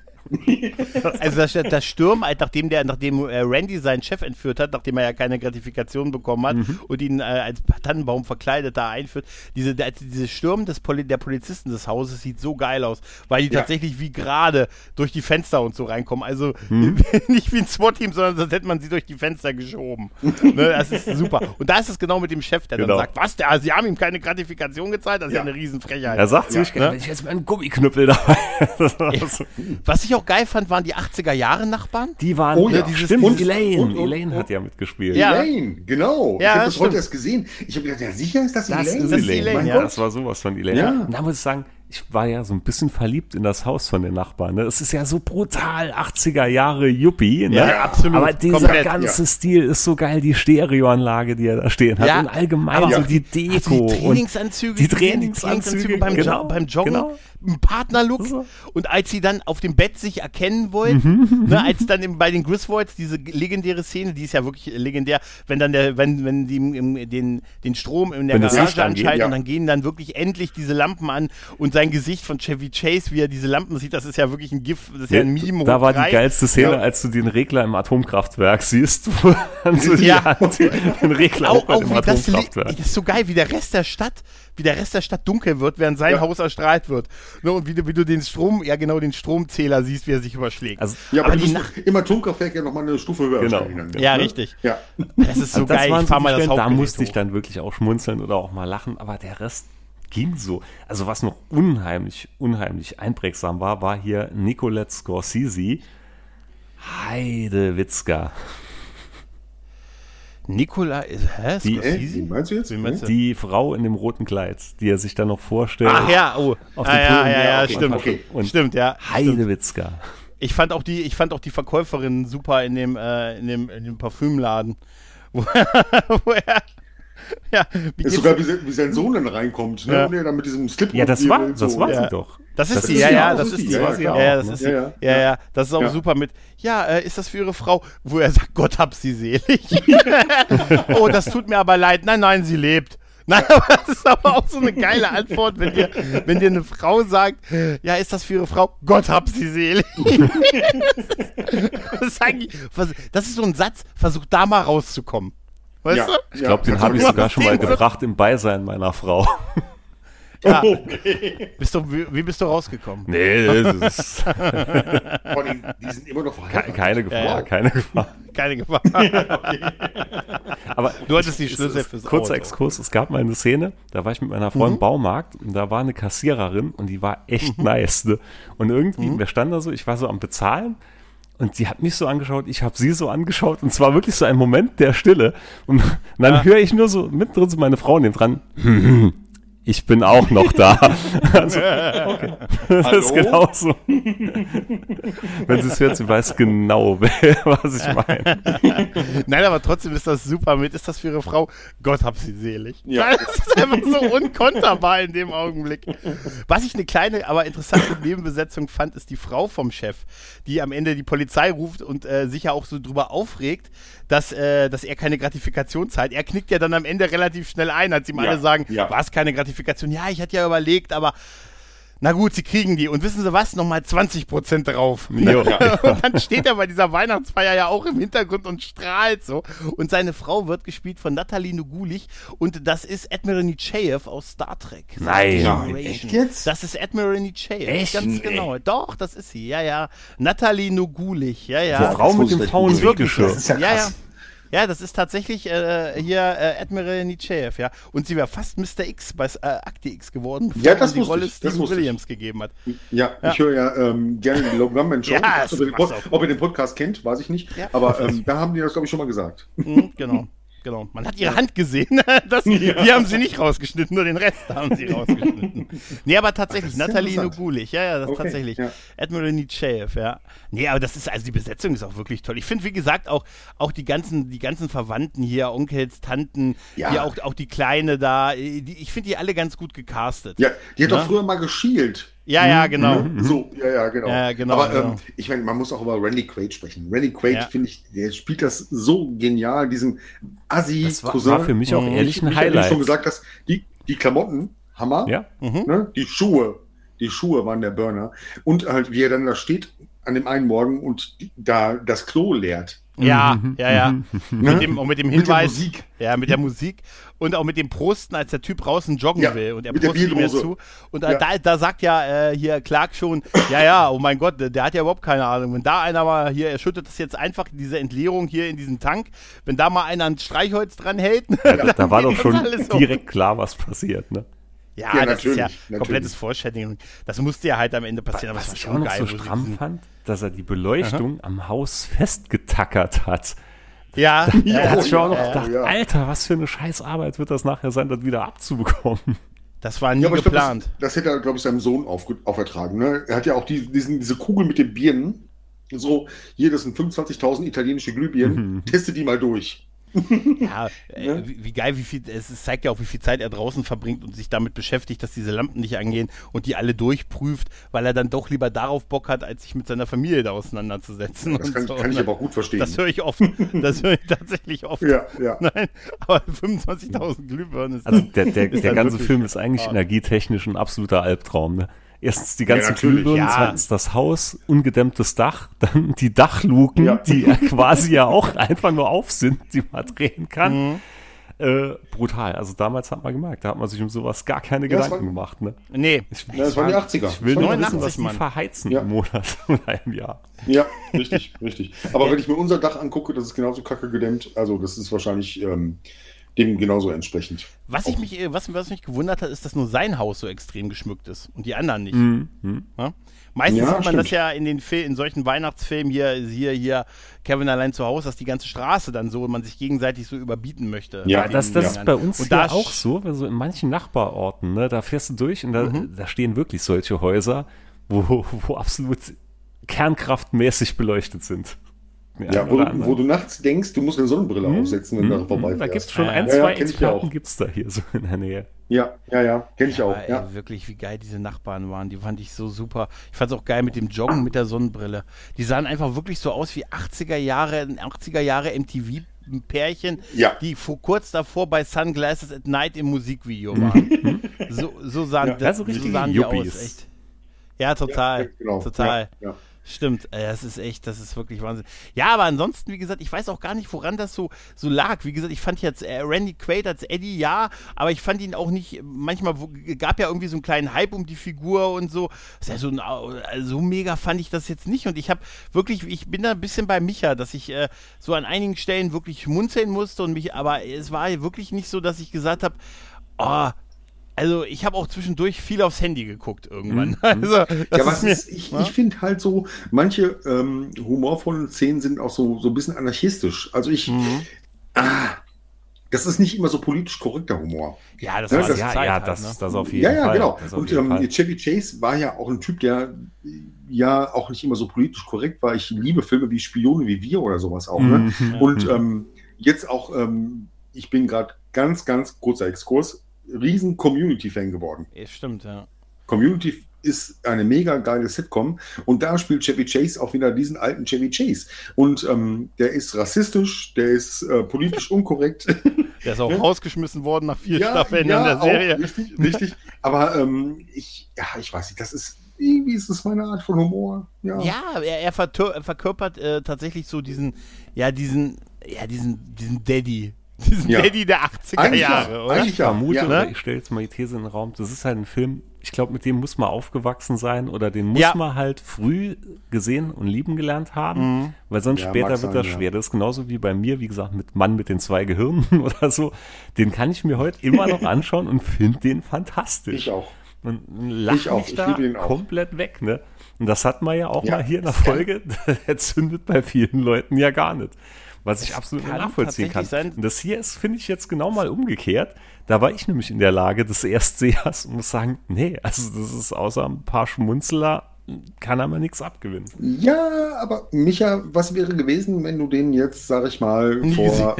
also das, das Sturm, halt nachdem der, nachdem äh, Randy seinen Chef entführt hat, nachdem er ja keine Gratifikation bekommen hat mhm. und ihn äh, als Tannenbaum verkleidet da einführt, diese, der, diese Sturm des Poli der Polizisten des Hauses sieht so geil aus, weil die ja. tatsächlich wie gerade durch die Fenster und so reinkommen. Also mhm. <laughs> nicht wie ein SWAT-Team, sondern sonst hätte man sie durch die Fenster geschoben. <laughs> ne, das ist super. Und da ist es genau mit dem Chef, der genau. dann sagt, was, der, sie haben ihm keine Gratifikation gezahlt, das ist ja, ja eine Riesenfrechheit. Er sagt sich, ja, ne? ich jetzt meinen Gummiknüppel dabei. <laughs> Was ich auch geil fand, waren die 80er Jahre Nachbarn. Die waren, oh, ja, dieses stimmt. Und, Elaine. Und, und, Elaine hat ja mitgespielt. Ja. Elaine, genau. Ja, ich habe das heute erst gesehen. Ich habe gedacht, ja sicher ist das, das Elaine. Ist Elaine. Elaine. Ja. Das war sowas von Elaine. Ja. Und da muss ich sagen, ich war ja so ein bisschen verliebt in das Haus von den Nachbarn. Ne? Es ist ja so brutal 80er Jahre Yuppie. Ne? Ja, absolut. Aber dieser Komplett, ganze ja. Stil ist so geil, die Stereoanlage, die er da stehen hat. Ja, und allgemein so die Deko. Also die Trainingsanzüge. Die Trainingsanzüge, beim, genau, beim Joggen. Genau. Ein Partnerlook. So. Und als sie dann auf dem Bett sich erkennen wollten, mhm. <laughs> ne, als dann im, bei den Griswolds diese legendäre Szene, die ist ja wirklich legendär, wenn dann der, wenn, wenn die im, den, den Strom in der wenn Garage anschalten und dann gehen dann wirklich endlich diese Lampen an und sein Gesicht von Chevy Chase, wie er diese Lampen sieht, das ist ja wirklich ein GIF, das ist ja, ja ein Meme. Da war die geilste Szene, ja. als du den Regler im Atomkraftwerk siehst, wo <laughs> dann so ja. den Regler auch, auch im Atomkraftwerk. Das, das ist so geil, wie der Rest der Stadt, wie der Rest der Stadt dunkel wird, während sein ja. Haus erstrahlt wird. Ne, und wie du, wie du den Strom, ja genau, den Stromzähler siehst, wie er sich überschlägt. Also, ja, aber, aber die Nacht im Atomkraftwerk ja nochmal eine Stufe höher genau. Dann, ja, ne? richtig. Ja. Das ist so also geil. ich fahr mal das Da musste ich dann wirklich auch schmunzeln oder auch mal lachen, aber der Rest ging so. Also was noch unheimlich, unheimlich einprägsam war, war hier Nicolette Scorsese. Heide Witzka. Nikola, hä? Die, Scorsese? meinst du jetzt? Meinst du? Die Frau in dem roten Kleid, die er sich dann noch vorstellt. Ach ja, oh. Auf ah, ja, ja, ja, okay. stimmt. Okay. Und stimmt, ja. Heidewitzka. Ich fand auch die, ich fand auch die Verkäuferin super in dem, äh, in dem, in dem Parfümladen. <laughs> Wo, wo er ja, wie ist sogar, wie, wie, sein Sohn dann reinkommt, ne? Ja. Und er dann mit diesem Slip Ja, das war, das war sie doch. Das ist ist ja, ja, das, ist die. Ja, ja, das ist ja, ja, ja, das ist auch super mit, ja, äh, ist das für ihre Frau, wo er sagt, Gott hab sie selig. <laughs> oh, das tut mir aber leid. Nein, nein, sie lebt. Nein, aber das ist aber auch so eine geile Antwort, wenn dir, wenn dir eine Frau sagt, ja, ist das für ihre Frau? Gott hab sie selig. <laughs> das, ist das ist so ein Satz, versuch da mal rauszukommen. Weißt ja, du? Ich glaube, den habe ich sogar schon mal gebracht im Beisein meiner Frau. Ja. Okay. <laughs> Bist du, wie, wie, bist du rausgekommen? Nee, das ist. <laughs> Die, die, sind immer noch verheiratet. Keine Gefahr, ja. keine Gefahr. <laughs> Keine Gefahr. okay. Aber du hattest die Schlüssel fürs Kurzer Auto. Exkurs, es gab mal eine Szene, da war ich mit meiner Frau mhm. im Baumarkt und da war eine Kassiererin und die war echt mhm. nice. Ne? Und irgendwie, mhm. wir standen da so, ich war so am Bezahlen und sie hat mich so angeschaut, ich habe sie so angeschaut und zwar wirklich so ein Moment der Stille. Und dann ja. höre ich nur so mittendrin so meine Frau neben dran, ich bin auch noch da. <laughs> Also, okay. Das Hallo? ist genauso. Wenn sie es hört, sie weiß genau, <laughs> was ich meine. Nein, aber trotzdem ist das super. Mit ist das für ihre Frau. Gott hab sie selig. Ja. Das ist einfach so unkonterbar in dem Augenblick. Was ich eine kleine, aber interessante Nebenbesetzung fand, ist die Frau vom Chef, die am Ende die Polizei ruft und äh, sich ja auch so drüber aufregt, dass, äh, dass er keine Gratifikation zahlt. Er knickt ja dann am Ende relativ schnell ein, als ihm ja. alle sagen, ja. war es keine Gratifikation? Ja, ich hatte ja überlegt, aber na gut, sie kriegen die. Und wissen Sie was? Nochmal 20 Prozent drauf. Jo. <laughs> und dann steht er bei dieser Weihnachtsfeier ja auch im Hintergrund und strahlt so. Und seine Frau wird gespielt von Natalie Nugulich. Und das ist Admiral Nichayev aus Star Trek. Nein. Nein. Echt jetzt? Das ist Admiral Nichayev. Echt? Ganz nee. genau. Doch, das ist sie. Ja, ja. Natalie Nugulich. Ja, ja. Die Frau mit dem Frauenwirkgeschirr. Das ist ja krass. Ja, ja. Ja, das ist tatsächlich äh, hier äh, Admiral Nietzscheev, ja. Und sie wäre fast Mr. X bei äh, Akte X geworden, bevor ja, das die Rolle ich, Steven Williams ich. gegeben hat. Ja, ja. ich höre ja ähm, gerne die Logan Man Show. ja, ob, ihr ob, ihr den Podcast kennt, weiß ich nicht. Ja. Aber ähm, da haben die das, glaube ich, schon mal gesagt. Mhm, genau. <laughs> Genau. Man hat ihre Hand gesehen. <laughs> Das, ja. Die haben sie nicht rausgeschnitten, nur den Rest haben sie <laughs> rausgeschnitten. nee, aber tatsächlich, Nathalie Nugulich. Ja, ja, das okay, tatsächlich. Ja. Admiral Nietzschev, ja. Nee, aber das ist, also die Besetzung ist auch wirklich toll. Ich finde, wie gesagt, auch, auch die ganzen, die ganzen Verwandten hier, Onkels, Tanten, ja. hier auch, auch die Kleine da, die, ich finde die alle ganz gut gecastet. Ja, die hat doch früher mal geschielt. Ja, ja, mhm. genau. Mhm. So, ja, ja, genau. Ja, genau Aber genau. Ähm, ich meine, man muss auch über Randy Quaid sprechen. Randy Quaid, ja. finde ich, der spielt das so genial, diesen assi Das war, war für mich auch mhm. ehrlich ein Highlight. Ich schon gesagt, dass die, die Klamotten, Hammer, ja. Mhm. Ne? die Schuhe, die Schuhe waren der Burner. Und halt, wie er dann da steht an dem einen Morgen und da das Klo leert. Ja, mhm. ja, ja. Mhm. mit dem, und mit dem Hinweis. Mit Musik. Ja, mit der Musik. Und auch mit dem Prosten, als der Typ draußen joggen ja, will. Und er prostet mir zu. Und ja. da, da sagt ja äh, hier Clark schon, ja, ja, oh mein Gott, der hat ja überhaupt keine Ahnung. Wenn da einer mal hier, er schüttet das jetzt einfach, diese Entleerung hier in diesen Tank, wenn da mal einer ein Streichholz dran hält. <laughs> Ja, da, da war doch schon direkt klar, was passiert, ne? Ja, ja das ist ja natürlich. komplettes Foreshadowing. Das musste ja halt am Ende passieren. Was, was ich auch noch geil, so stramm fand, dass er die Beleuchtung Aha. am Haus festgetackert hat. Ja, da hat sich auch noch gedacht, ja. Alter, was für eine Scheißarbeit wird das nachher sein, das wieder abzubekommen. Das war nie ja, geplant. Glaub, das, das, hätte er, glaube ich, seinem Sohn auf, aufertragen. Ne? Er hat ja auch die, diesen, diese Kugel mit den Birnen. So, hier, das sind 25.000 italienische Glühbirnen. Mhm. Teste die mal durch <laughs> ja, äh, ne? wie, wie, geil, wie viel, es zeigt ja auch, wie viel Zeit er draußen verbringt und sich damit beschäftigt, dass diese Lampen nicht angehen und die alle durchprüft, weil er dann doch lieber darauf Bock hat, als sich mit seiner Familie da auseinanderzusetzen. Das kann, so. kann ich aber auch gut verstehen. Das höre ich oft. Das höre ich tatsächlich oft. Ja, ja. Nein, aber 25.000 Glühbirnen ist Also der, der, der ganze Film ist eigentlich energietechnisch ein absoluter Albtraum. Ne? Erstens die ganzen ja, Glühbirnen, ja. zweitens das Haus, ungedämmtes Dach, <laughs> dann die Dachluken, ja. die quasi ja auch einfach nur auf sind, die man drehen kann. Mhm. Äh, brutal. Also damals hat man gemerkt, da hat man sich um sowas gar keine ja, Gedanken war, gemacht. Ne? Nee. Ich, ja, das waren die 80er. Ich will nur wissen, was die verheizen ja. im Monat <laughs> oder im Jahr. Ja, richtig, richtig. Aber wenn ich mir unser Dach angucke, das ist genauso kacke gedämmt. Also das ist wahrscheinlich ähm, dem genauso entsprechend. Was, ich mich, was, was mich gewundert hat, ist, dass nur sein Haus so extrem geschmückt ist und die anderen nicht. Mhm. Ja? Meistens ja, sieht man stimmt. das ja in den Fil in solchen Weihnachtsfilmen hier, hier, hier, Kevin allein zu Hause, dass die ganze Straße dann so man sich gegenseitig so überbieten möchte. Ja, das, das ist bei uns und da auch so, also in manchen Nachbarorten, ne, da fährst du durch und da, mhm. da stehen wirklich solche Häuser, wo, wo absolut kernkraftmäßig beleuchtet sind. Ja, wo, wo, du nachts denkst, du musst eine Sonnenbrille hm, aufsetzen, wenn hm, du da vorbei Da gibt es schon ein, zwei ja, Experten gibt's da hier so in der Nähe. Ja, ja, ja, kenne ich ja, auch. Ey, ja. wirklich, wie geil diese Nachbarn waren. Die fand ich so super. Ich fand es auch geil mit dem Joggen mit der Sonnenbrille. Die sahen einfach wirklich so aus wie 80er Jahre, 80er Jahre MTV Pärchen, ja. die vor, kurz davor bei Sunglasses at Night im Musikvideo waren. <laughs> so, so sahen, ja, das, so so sahen die aus, echt. Ja, total. Ja, genau. Total. Ja, Stimmt, äh, das ist echt, das ist wirklich Wahnsinn. Ja, aber ansonsten, wie gesagt, ich weiß auch gar nicht, woran das so, so lag. Wie gesagt, ich fand jetzt äh, Randy Quaid als Eddie, ja, aber ich fand ihn auch nicht, manchmal wo, gab ja irgendwie so einen kleinen Hype um die Figur und so. Ja so, so mega fand ich das jetzt nicht. Und ich habe wirklich, ich bin da ein bisschen bei Micha, dass ich äh, so an einigen Stellen wirklich munzeln musste und mich, aber es war wirklich nicht so, dass ich gesagt habe, oh, also ich habe auch zwischendurch viel aufs Handy geguckt irgendwann. Mhm. <laughs> Also, ja, was ist, ich, ich finde halt so, manche ähm, humorvollen Szenen sind auch so, so ein bisschen anarchistisch. Also ich, mhm. ah, das ist nicht immer so politisch korrekter Humor. Ja, das, ne? war das, ja, Zeit ja, halt, das, ne? das auf jeden Fall. Ja, ja, genau. Und ähm, Chevy Chase war ja auch ein Typ, der ja auch nicht immer so politisch korrekt war. Ich liebe Filme wie Spione wie wir oder sowas auch. Ne? Mhm. Und ähm, jetzt auch, ähm, ich bin gerade ganz, ganz kurzer Exkurs, riesen Community-Fan geworden. Ja, stimmt, ja. Community ist eine mega geile Sitcom und da spielt Chevy Chase auch wieder diesen alten Chevy Chase. Und ähm, der ist rassistisch, der ist äh, politisch <laughs> unkorrekt. Der ist auch <laughs> rausgeschmissen worden nach vier ja, Staffeln ja, in der Serie. Auch, richtig, richtig. Aber ähm, ich, ja, ich weiß nicht, das ist irgendwie ist das meine Art von Humor. Ja, ja er, er verkörpert äh, tatsächlich so diesen, ja, diesen, ja, diesen, diesen Daddy, <laughs> diesen ja. Daddy der 80er eigentlich Jahre, ja, oder? Eigentlich ja. Vermute, ja, ne? ich stelle jetzt mal die These in den Raum, das ist halt ein Film, ich glaube, mit dem muss man aufgewachsen sein oder den muss ja. man halt früh gesehen und lieben gelernt haben, mhm. weil sonst später wird sein, das schwer. Das ist genauso wie bei mir, wie gesagt, mit Mann mit den zwei Gehirnen <laughs> oder so. Den kann ich mir heute immer noch <laughs> anschauen und finde den fantastisch. Ich auch. Und lache ich auch. da ich komplett weg, ne? Und das hat man ja auch mal hier in der Folge. Der zündet bei vielen Leuten ja gar nicht was ich absolut kann nachvollziehen kann. Sein. Und das hier ist, finde ich, jetzt genau mal umgekehrt. Da war ich nämlich in der Lage des Erstsehers und muss sagen, nee, also das ist außer ein paar Schmunzler kann er mir nichts abgewinnen. Ja, aber Micha, was wäre gewesen, wenn du den jetzt, sag ich mal, <laughs> vor,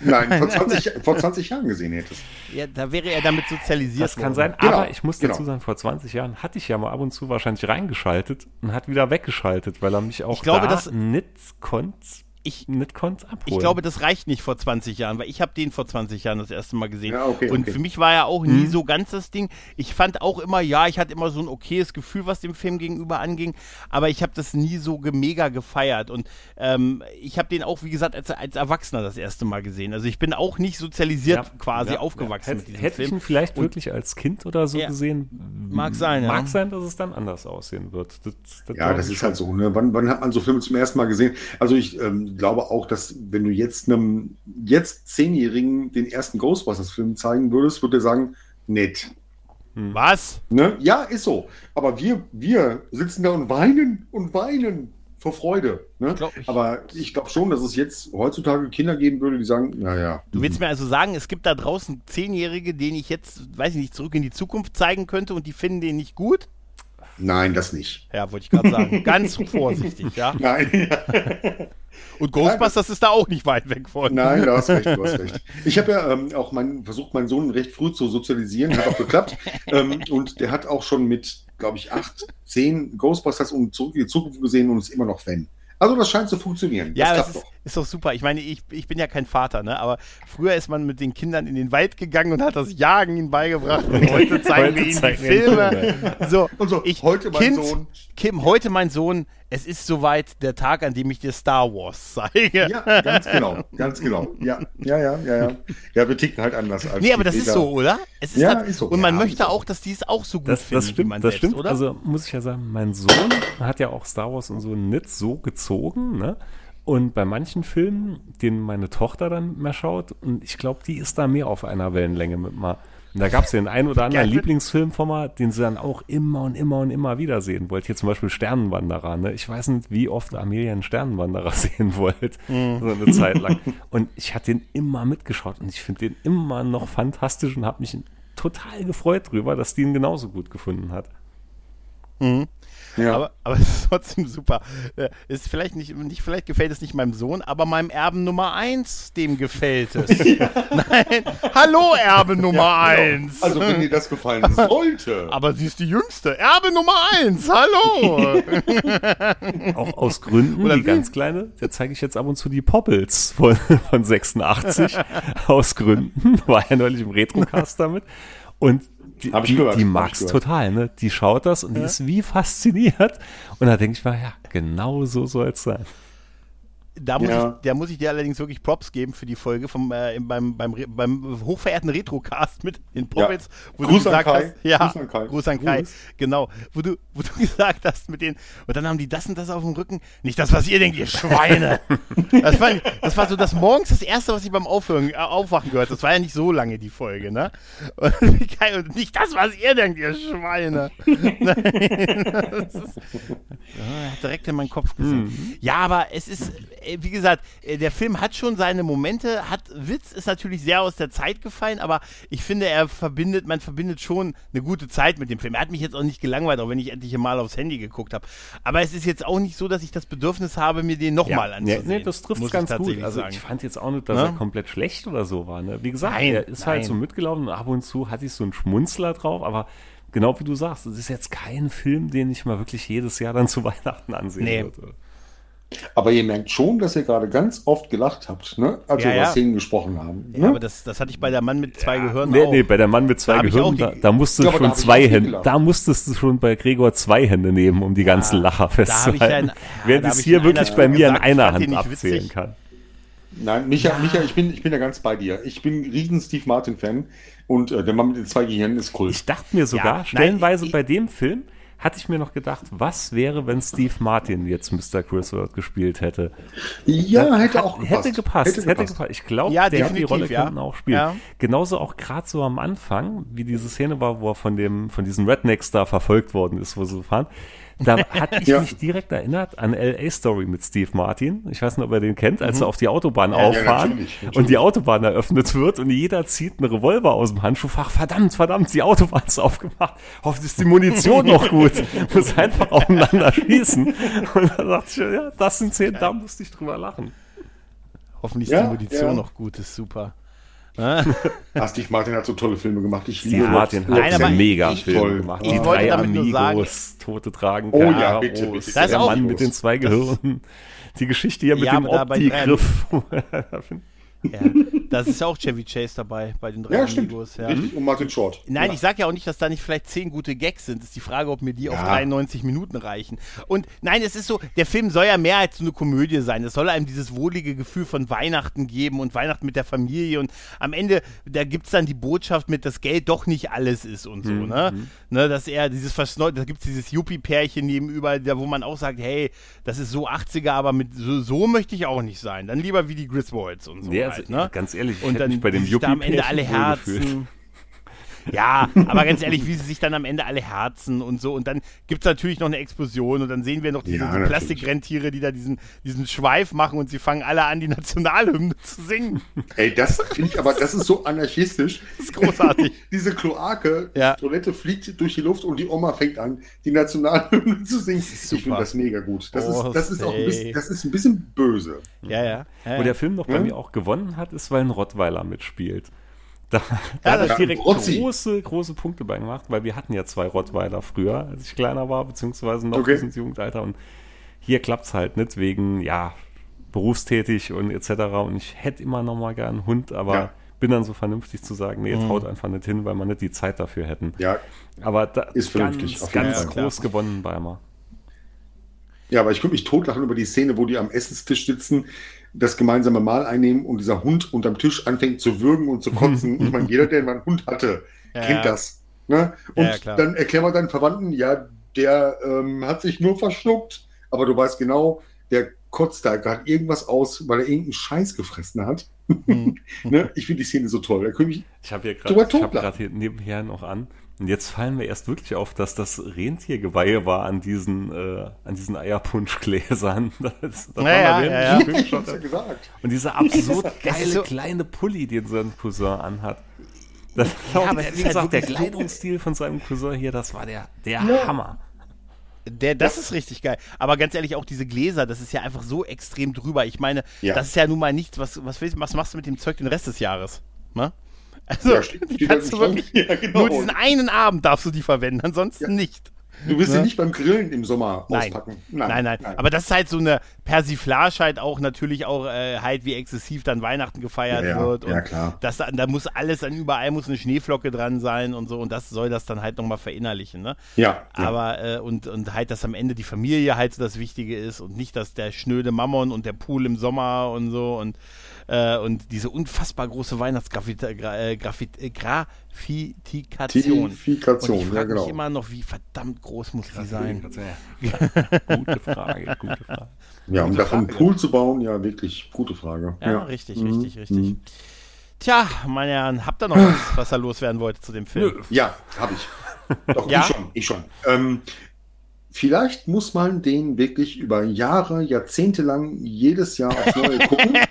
Nein, vor 20, vor 20 Jahren gesehen hättest? Ja, da wäre er damit sozialisiert. Das kann sein, genau, aber ich muss dazu genau. sagen, vor 20 Jahren hatte ich ja mal ab und zu wahrscheinlich reingeschaltet und hat wieder weggeschaltet, weil er mich auch ich glaube, da das nicht konnte ich konnte abholen. Ich glaube, das reicht nicht vor 20 Jahren, weil ich habe den vor 20 Jahren das erste Mal gesehen. Ja, okay, und okay. für mich war ja auch nie hm. so ganz das Ding. Ich fand auch immer, ja, ich hatte immer so ein okayes Gefühl, was dem Film gegenüber anging, aber ich habe das nie so mega gefeiert. Und ähm, ich habe den auch, wie gesagt, als, als Erwachsener das erste Mal gesehen. Also ich bin auch nicht sozialisiert ja, quasi ja, aufgewachsen ja. mit diesem Hätte Film. Hätte ich ihn vielleicht und wirklich als Kind oder so gesehen. Mag sein, Mag sein, dass es dann anders aussehen wird. Das, das ja, das ist halt so. Ne? Wann, wann hat man so Filme zum ersten Mal gesehen? Also ich ähm, glaube auch, dass wenn du jetzt einem jetzt Zehnjährigen den ersten Ghostbusters-Film zeigen würdest, würde er sagen, nett. Hm. Was? Ne? Ja, ist so. Aber wir, wir sitzen da und weinen und weinen vor Freude. Ne? Glaub ich. Aber ich glaube schon, dass es jetzt heutzutage Kinder geben würde, die sagen, naja. Du willst mir also sagen, es gibt da draußen Zehnjährige, denen ich jetzt, weiß ich nicht, zurück in die Zukunft zeigen könnte und die finden den nicht gut? Nein, das nicht. Ja, wollte ich gerade sagen. <laughs> Ganz vorsichtig, ja. Nein. Und Ghostbusters ist da auch nicht weit weg von. Nein, du hast recht, du hast recht. Ich habe ja ähm, auch mein, versucht, meinen Sohn recht früh zu sozialisieren, hat auch geklappt. <laughs> ähm, und der hat auch schon mit, glaube ich, acht, zehn Ghostbusters und zurück in die Zukunft gesehen und ist immer noch Fan. Also das scheint zu funktionieren. Ja, das, das ist, doch. Ist, doch. super. Ich meine, ich, ich bin ja kein Vater, ne? aber früher ist man mit den Kindern in den Wald gegangen und hat das Jagen ihnen beigebracht. Und <laughs> heute zeigen wir ihnen die Filme. So, und so, ich, heute mein kind, Sohn. Kim, heute mein Sohn, es ist soweit der Tag, an dem ich dir Star Wars zeige. Ja, ganz genau, ganz genau. Ja, ja, ja, ja, ja. Ja, wir ticken halt anders als Nee, aber das Väter. ist so, oder? Es ist ja, halt, ist so. Und man ja, möchte auch, dass die es auch so gut das, finden, das stimmt, wie man das selbst, stimmt. oder? Also muss ich ja sagen, mein Sohn hat ja auch Star Wars und so nicht so gezogen, ne? Und bei manchen Filmen, denen meine Tochter dann mehr schaut, und ich glaube, die ist da mehr auf einer Wellenlänge mit mal. Und da gab es den einen oder anderen <laughs> Lieblingsfilm von mal, den sie dann auch immer und immer und immer wieder sehen wollt. Hier zum Beispiel Sternenwanderer. Ne? Ich weiß nicht, wie oft Amelia einen Sternenwanderer <laughs> sehen wollt. Mhm. So eine Zeit lang. Und ich hatte den immer mitgeschaut und ich finde den immer noch fantastisch und habe mich total gefreut drüber, dass die ihn genauso gut gefunden hat. Mhm. Ja. Aber, aber <laughs> es ist trotzdem super. Äh, ist vielleicht nicht, nicht, vielleicht gefällt es nicht meinem Sohn, aber meinem Erben Nummer 1, dem gefällt es. ja. <laughs> <laughs> Nein, hallo Erbe Nummer ja, 1. Genau. Also wenn dir das gefallen sollte. Aber sie ist die jüngste. Erbe Nummer 1, hallo. Auch aus Gründen, Oder die ganz kleine, da zeige ich jetzt ab und zu die Poppels von, von 86. aus Gründen, war ja neulich im Retrocast damit. Und die, Hab ich gehört. Die, die mag es total, ne? Die schaut das und ja. die ist wie fasziniert. Und da denke ich mal, ja, genau so soll es sein. Da muss, ja. ich, da muss ich dir allerdings wirklich Props geben für die Folge vom, äh, beim, beim, beim hochverehrten Retrocast mit den Poppets, ja. wo Gruß du gesagt hast, ja, Gruß an Kai, Gruß an Kai Gruß. genau, wo du, wo du <laughs> gesagt hast mit den, und dann haben die das und das auf dem Rücken, nicht das, was ihr denkt, ihr Schweine. <laughs> das, war, das war so das morgens das erste, was ich beim Aufhören, äh, Aufwachen gehört, das war ja nicht so lange die Folge, ne? Und, <laughs> und nicht das, was ihr denkt, ihr Schweine. Ja, hat direkt in meinen Kopf gesehen. Mhm. Ja, aber es ist, wie gesagt, äh, der Film hat schon seine Momente, hat Witz, ist natürlich sehr aus der Zeit gefallen, aber ich finde, er verbindet, man verbindet schon eine gute Zeit mit dem Film. Er hat mich jetzt auch nicht gelangweilt, auch wenn ich endlich mal aufs Handy geguckt habe. Aber es ist jetzt auch nicht so, dass ich das Bedürfnis habe, mir den nochmal ja, anzusehen. Nee, das trifft ganz gut. Also sagen. ich fand jetzt auch nicht, dass ne? er komplett schlecht oder so war. Ne? Wie gesagt, nein, er ist halt nein. halt so mitgelaufen und ab und zu hatte ich so einen Schmunzler drauf, aber genau wie du sagst, es ist jetzt kein Film, den ich mal wirklich jedes Jahr dann zu <laughs> Weihnachten ansehen nee. würde. Aber ihr merkt schon, dass ihr gerade ganz oft gelacht habt, ne? als ja, wir über ja. Szenen gesprochen haben. Ne? Ja, aber das, das hatte ich bei der Mann mit zwei Gehirnen nee, auch. Nee, bei der Mann mit zwei da Gehirnen, da, da musstest du schon zwei Hände, da musstest du schon bei Gregor zwei Hände nehmen, um die ganzen Lacher festzuhalten. <laughs> Während ich es hier wirklich bei mir in einer Hand abzählen witzig. kann. Nein, Micha, Micha ich, bin, ich bin ja ganz bei dir. Ich bin riesen Steve Martin-Fan und äh, der Mann mit den zwei Gehirnen ist cool. Ich dachte mir sogar, ja, stellenweise nein, bei dem Film, hatte ich mir noch gedacht, was wäre, wenn Steve Martin jetzt Mr. Crisworth gespielt hätte? Ja, hätte hat, auch gepasst. Hätte gepasst. Hätte, hätte gepasst. Ich glaube, ja, der die Rolle ja. auch spielen. Ja. Genauso auch gerade so am Anfang, wie diese Szene war, wo er von dem, von diesen Rednecks da verfolgt worden ist, wo sie fahren. Da hatte ich ja. mich direkt erinnert an LA Story mit Steve Martin. Ich weiß nicht, ob er den kennt, als mhm. sie auf die Autobahn ja, auffahren ja, natürlich, natürlich. und die Autobahn eröffnet wird und jeder zieht einen Revolver aus dem Handschuhfach. Verdammt, verdammt, die Autobahn ist aufgemacht. Hoffentlich ist die Munition noch gut. <laughs> Muss einfach aufeinander schießen. Und da dachte ich, ja, das sind Szenen, da musste ich drüber lachen. Hoffentlich ist die Munition noch gut, ist super. <laughs> Ah, Steve Martin hat so tolle Filme gemacht. Ich Steve Martin hat einen mega Film gemacht. Die drei Amigos, Tote tragen Oh ja, bitte, bitte. Das der Mann mit den zwei Gehirnen. Die Geschichte hier mit ja, dem Opti-Griff. <laughs> Ja, das ist ja auch Chevy Chase dabei bei den drei ja, Amigos. Ja. Richtig, und Martin Short. Nein, ja. ich sage ja auch nicht, dass da nicht vielleicht zehn gute Gags sind. Das ist die Frage, ob mir die ja. auf 93 Minuten reichen. Und nein, es ist so, der Film soll ja mehr als eine Komödie sein. Es soll einem dieses wohlige Gefühl von Weihnachten geben und Weihnachten mit der Familie. Und am Ende, da gibt es dann die Botschaft mit, dass Geld doch nicht alles ist und so. Mhm. Ne? ne? Dass er dieses Versneu da gibt es dieses Yuppie-Pärchen nebenüber, da, wo man auch sagt, hey, das ist so 80er, aber mit so, so möchte ich auch nicht sein. Dann lieber wie die Griswolds und so. Ja, halt, ne? Ganz ehrlich, und dann bei dem Juppie am Ende alle Herzen. Ja, aber ganz ehrlich, wie sie sich dann am Ende alle herzen und so. Und dann gibt es natürlich noch eine Explosion und dann sehen wir noch diese ja, die Plastikrentiere, die da diesen, diesen Schweif machen und sie fangen alle an, die Nationalhymne zu singen. Ey, das finde ich aber, das ist so anarchistisch. Das ist großartig. <laughs> diese Kloake, ja. die Toilette fliegt durch die Luft und die Oma fängt an, die Nationalhymne zu singen. Ich finde das mega gut. Das, oh, ist, das ist auch ein bisschen, das ist ein bisschen böse. Ja, ja. ja Wo der Film noch bei mir auch gewonnen hat, ist, weil ein Rottweiler mitspielt. Da, da ja, hat er direkt große, große Punkte bei gemacht, weil wir hatten ja zwei Rottweiler früher, als ich kleiner war, beziehungsweise noch okay. bis ins Jugendalter. Und hier klappt es halt nicht wegen, ja, berufstätig und etc. Und ich hätte immer noch mal gern einen Hund, aber ja. bin dann so vernünftig zu sagen, nee, mhm. traut einfach nicht hin, weil man nicht die Zeit dafür hätten. Ja, aber da ist vernünftig. Ganz, ganz groß ja. gewonnen bei mir. Ja, aber ich könnte mich totlachen über die Szene, wo die am Essenstisch sitzen das gemeinsame Mahl einnehmen und dieser Hund unterm Tisch anfängt zu würgen und zu <laughs> kotzen. ich meine, jeder, der mal einen Hund hatte, ja, kennt das. Ne? Und ja, dann erklären wir deinen Verwandten, ja, der ähm, hat sich nur verschluckt, aber du weißt genau, der kotzt da gerade irgendwas aus, weil er irgendeinen Scheiß gefressen hat. Mhm. <laughs> ne? Ich finde die Szene so toll. Da ich ich habe hier gerade hier nebenher noch an, und jetzt fallen wir erst wirklich auf, dass das Rentiergeweihe war an diesen, äh, an diesen Eierpunschgläsern. <laughs> Das, das naja, ja, ja, ja. Schon gesagt. Und dieser absurd <laughs> geile so kleine Pulli, den sein Cousin anhat. Das ja, aber wie gesagt, halt der Kleidungsstil von seinem Cousin hier, das war der, der ja. Hammer. Der, das ist richtig geil. Aber ganz ehrlich, auch diese Gläser, das ist ja einfach so extrem drüber. Ich meine, ja. das ist ja nun mal nichts, was, was, was machst du mit dem Zeug den Rest des Jahres? Ne? Also, ja, steht, steht kannst du wirklich, ja, genau. nur diesen einen Abend darfst du die verwenden, ansonsten ja. nicht. Du wirst ja? sie nicht beim Grillen im Sommer nein. auspacken. Nein. Nein, nein, nein. Aber das ist halt so eine Persiflage halt auch natürlich auch äh, halt, wie exzessiv dann Weihnachten gefeiert ja, wird. ja, klar. Das, da muss alles, dann überall muss eine Schneeflocke dran sein und so. Und das soll das dann halt nochmal verinnerlichen. Ne? Ja. Aber, äh, und, und halt, dass am Ende die Familie halt so das Wichtige ist und nicht, dass der schnöde Mammon und der Pool im Sommer und so und äh, und diese unfassbar große Weihnachtsgrafitikation. Grafit, Grafitikation. Und ich frage ja, genau. mich immer noch, wie verdammt groß muss die sein? <laughs> gute Frage, gute Frage. Ja, um davon einen Pool zu bauen, ja, wirklich gute Frage. Ja, ja. richtig, mhm. richtig, richtig. Mhm. Tja, meine Herren, habt ihr noch <laughs> was, was er loswerden wollte zu dem Film? Ja, habe ich. Doch, ja? ich schon, ich schon. Ähm, Vielleicht muss man den wirklich über Jahre, Jahrzehnte lang jedes Jahr aufs Neue gucken. <laughs>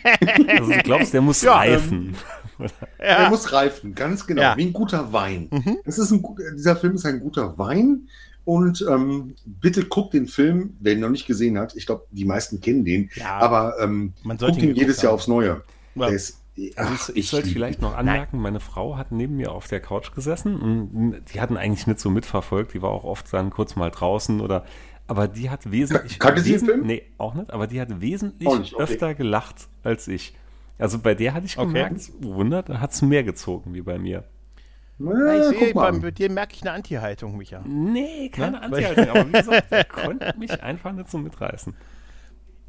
Also du glaubst, der muss ja, reifen. Ähm, ja. Der muss reifen, ganz genau. Ja. Wie ein guter Wein. Mhm. Das ist ein, dieser Film ist ein guter Wein. Und ähm, bitte guckt den Film, wer ihn noch nicht gesehen hat. Ich glaube, die meisten kennen den. Ja, aber ähm, man guckt ihn jedes haben. Jahr aufs Neue. Ja. Der ist also ich, ich sollte vielleicht noch anmerken, Nein. meine Frau hat neben mir auf der Couch gesessen und die hatten eigentlich nicht so mitverfolgt, die war auch oft dann kurz mal draußen oder aber die hat wesentlich Kannte sie den Film? Nee, auch nicht, aber die hat wesentlich nicht, okay. öfter gelacht als ich. Also bei der hatte ich gemerkt, okay. Wunder, da hat es mehr gezogen wie bei mir. Na, ich sehe, bei, bei dir merke ich eine Anti-Haltung, Micha. Nee, keine Anti-Haltung, aber wie gesagt, der konnte mich einfach nicht so mitreißen.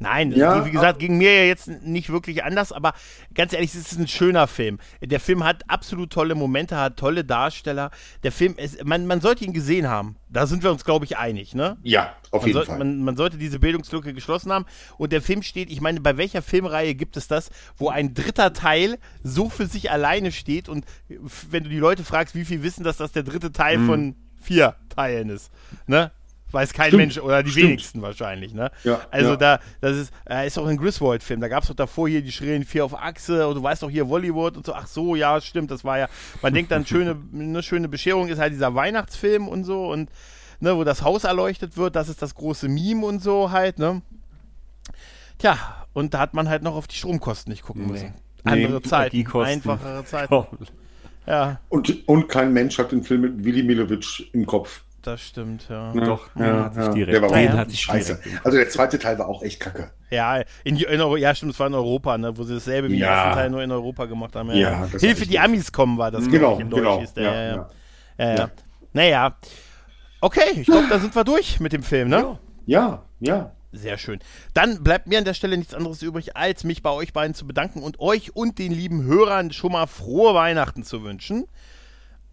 Nein, ja, wie gesagt, ging mir ja jetzt nicht wirklich anders, aber ganz ehrlich, es ist ein schöner Film. Der Film hat absolut tolle Momente, hat tolle Darsteller. Der Film, ist, man, man sollte ihn gesehen haben. Da sind wir uns, glaube ich, einig, ne? Ja, auf man jeden soll, Fall. Man, man, sollte diese Bildungslücke geschlossen haben. Und der Film steht, ich meine, bei welcher Filmreihe gibt es das, wo ein dritter Teil so für sich alleine steht und wenn du die Leute fragst, wie viel wissen, dass das der dritte Teil hm. von vier Teilen ist, ne? Weiß kein Stimmt. Mensch oder die Stimmt. wenigsten wahrscheinlich, ne? Ja, also ja. da, das ist, äh, ist auch ein Griswold-Film. Da gab es doch davor hier die schrillen vier auf Achse und du weißt doch hier Bollywood und so. Ach so, ja, stimmt, das war ja. Man denkt dann, schöne, eine <laughs> schöne Bescherung ist halt dieser Weihnachtsfilm und so und ne, wo das Haus erleuchtet wird, das ist das große Meme und so halt, ne? Tja, und da hat man halt noch auf die Stromkosten nicht gucken müssen. Nee. Andere nee, Zeiten, einfachere Zeiten. <laughs> Ja. Und, und kein Mensch hat den Film mit Willy Milovic im Kopf. Das stimmt, ja. ja Doch, ja, hatte ich direkt. Der war den hatte ich scheiße. Also der zweite Teil war auch echt kacke. Ja, in, in, ja, stimmt, es war in Europa, ne, wo sie dasselbe wie ja. den ersten Teil nur in Europa gemacht haben. Ja, ja Hilfe, die Amis kommen war das, genau, in Deutsch genau. der. Ja, ja. Ja, ja. Naja. Okay, ich glaube, da sind wir durch mit dem Film, ne? Ja, ja. Sehr schön. Dann bleibt mir an der Stelle nichts anderes übrig, als mich bei euch beiden zu bedanken und euch und den lieben Hörern schon mal frohe Weihnachten zu wünschen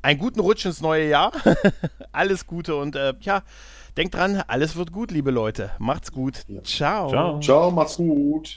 einen guten Rutsch ins neue Jahr. <laughs> alles Gute und äh, ja, denkt dran, alles wird gut, liebe Leute. Macht's gut. Ja. Ciao. Ciao. Ciao, macht's gut.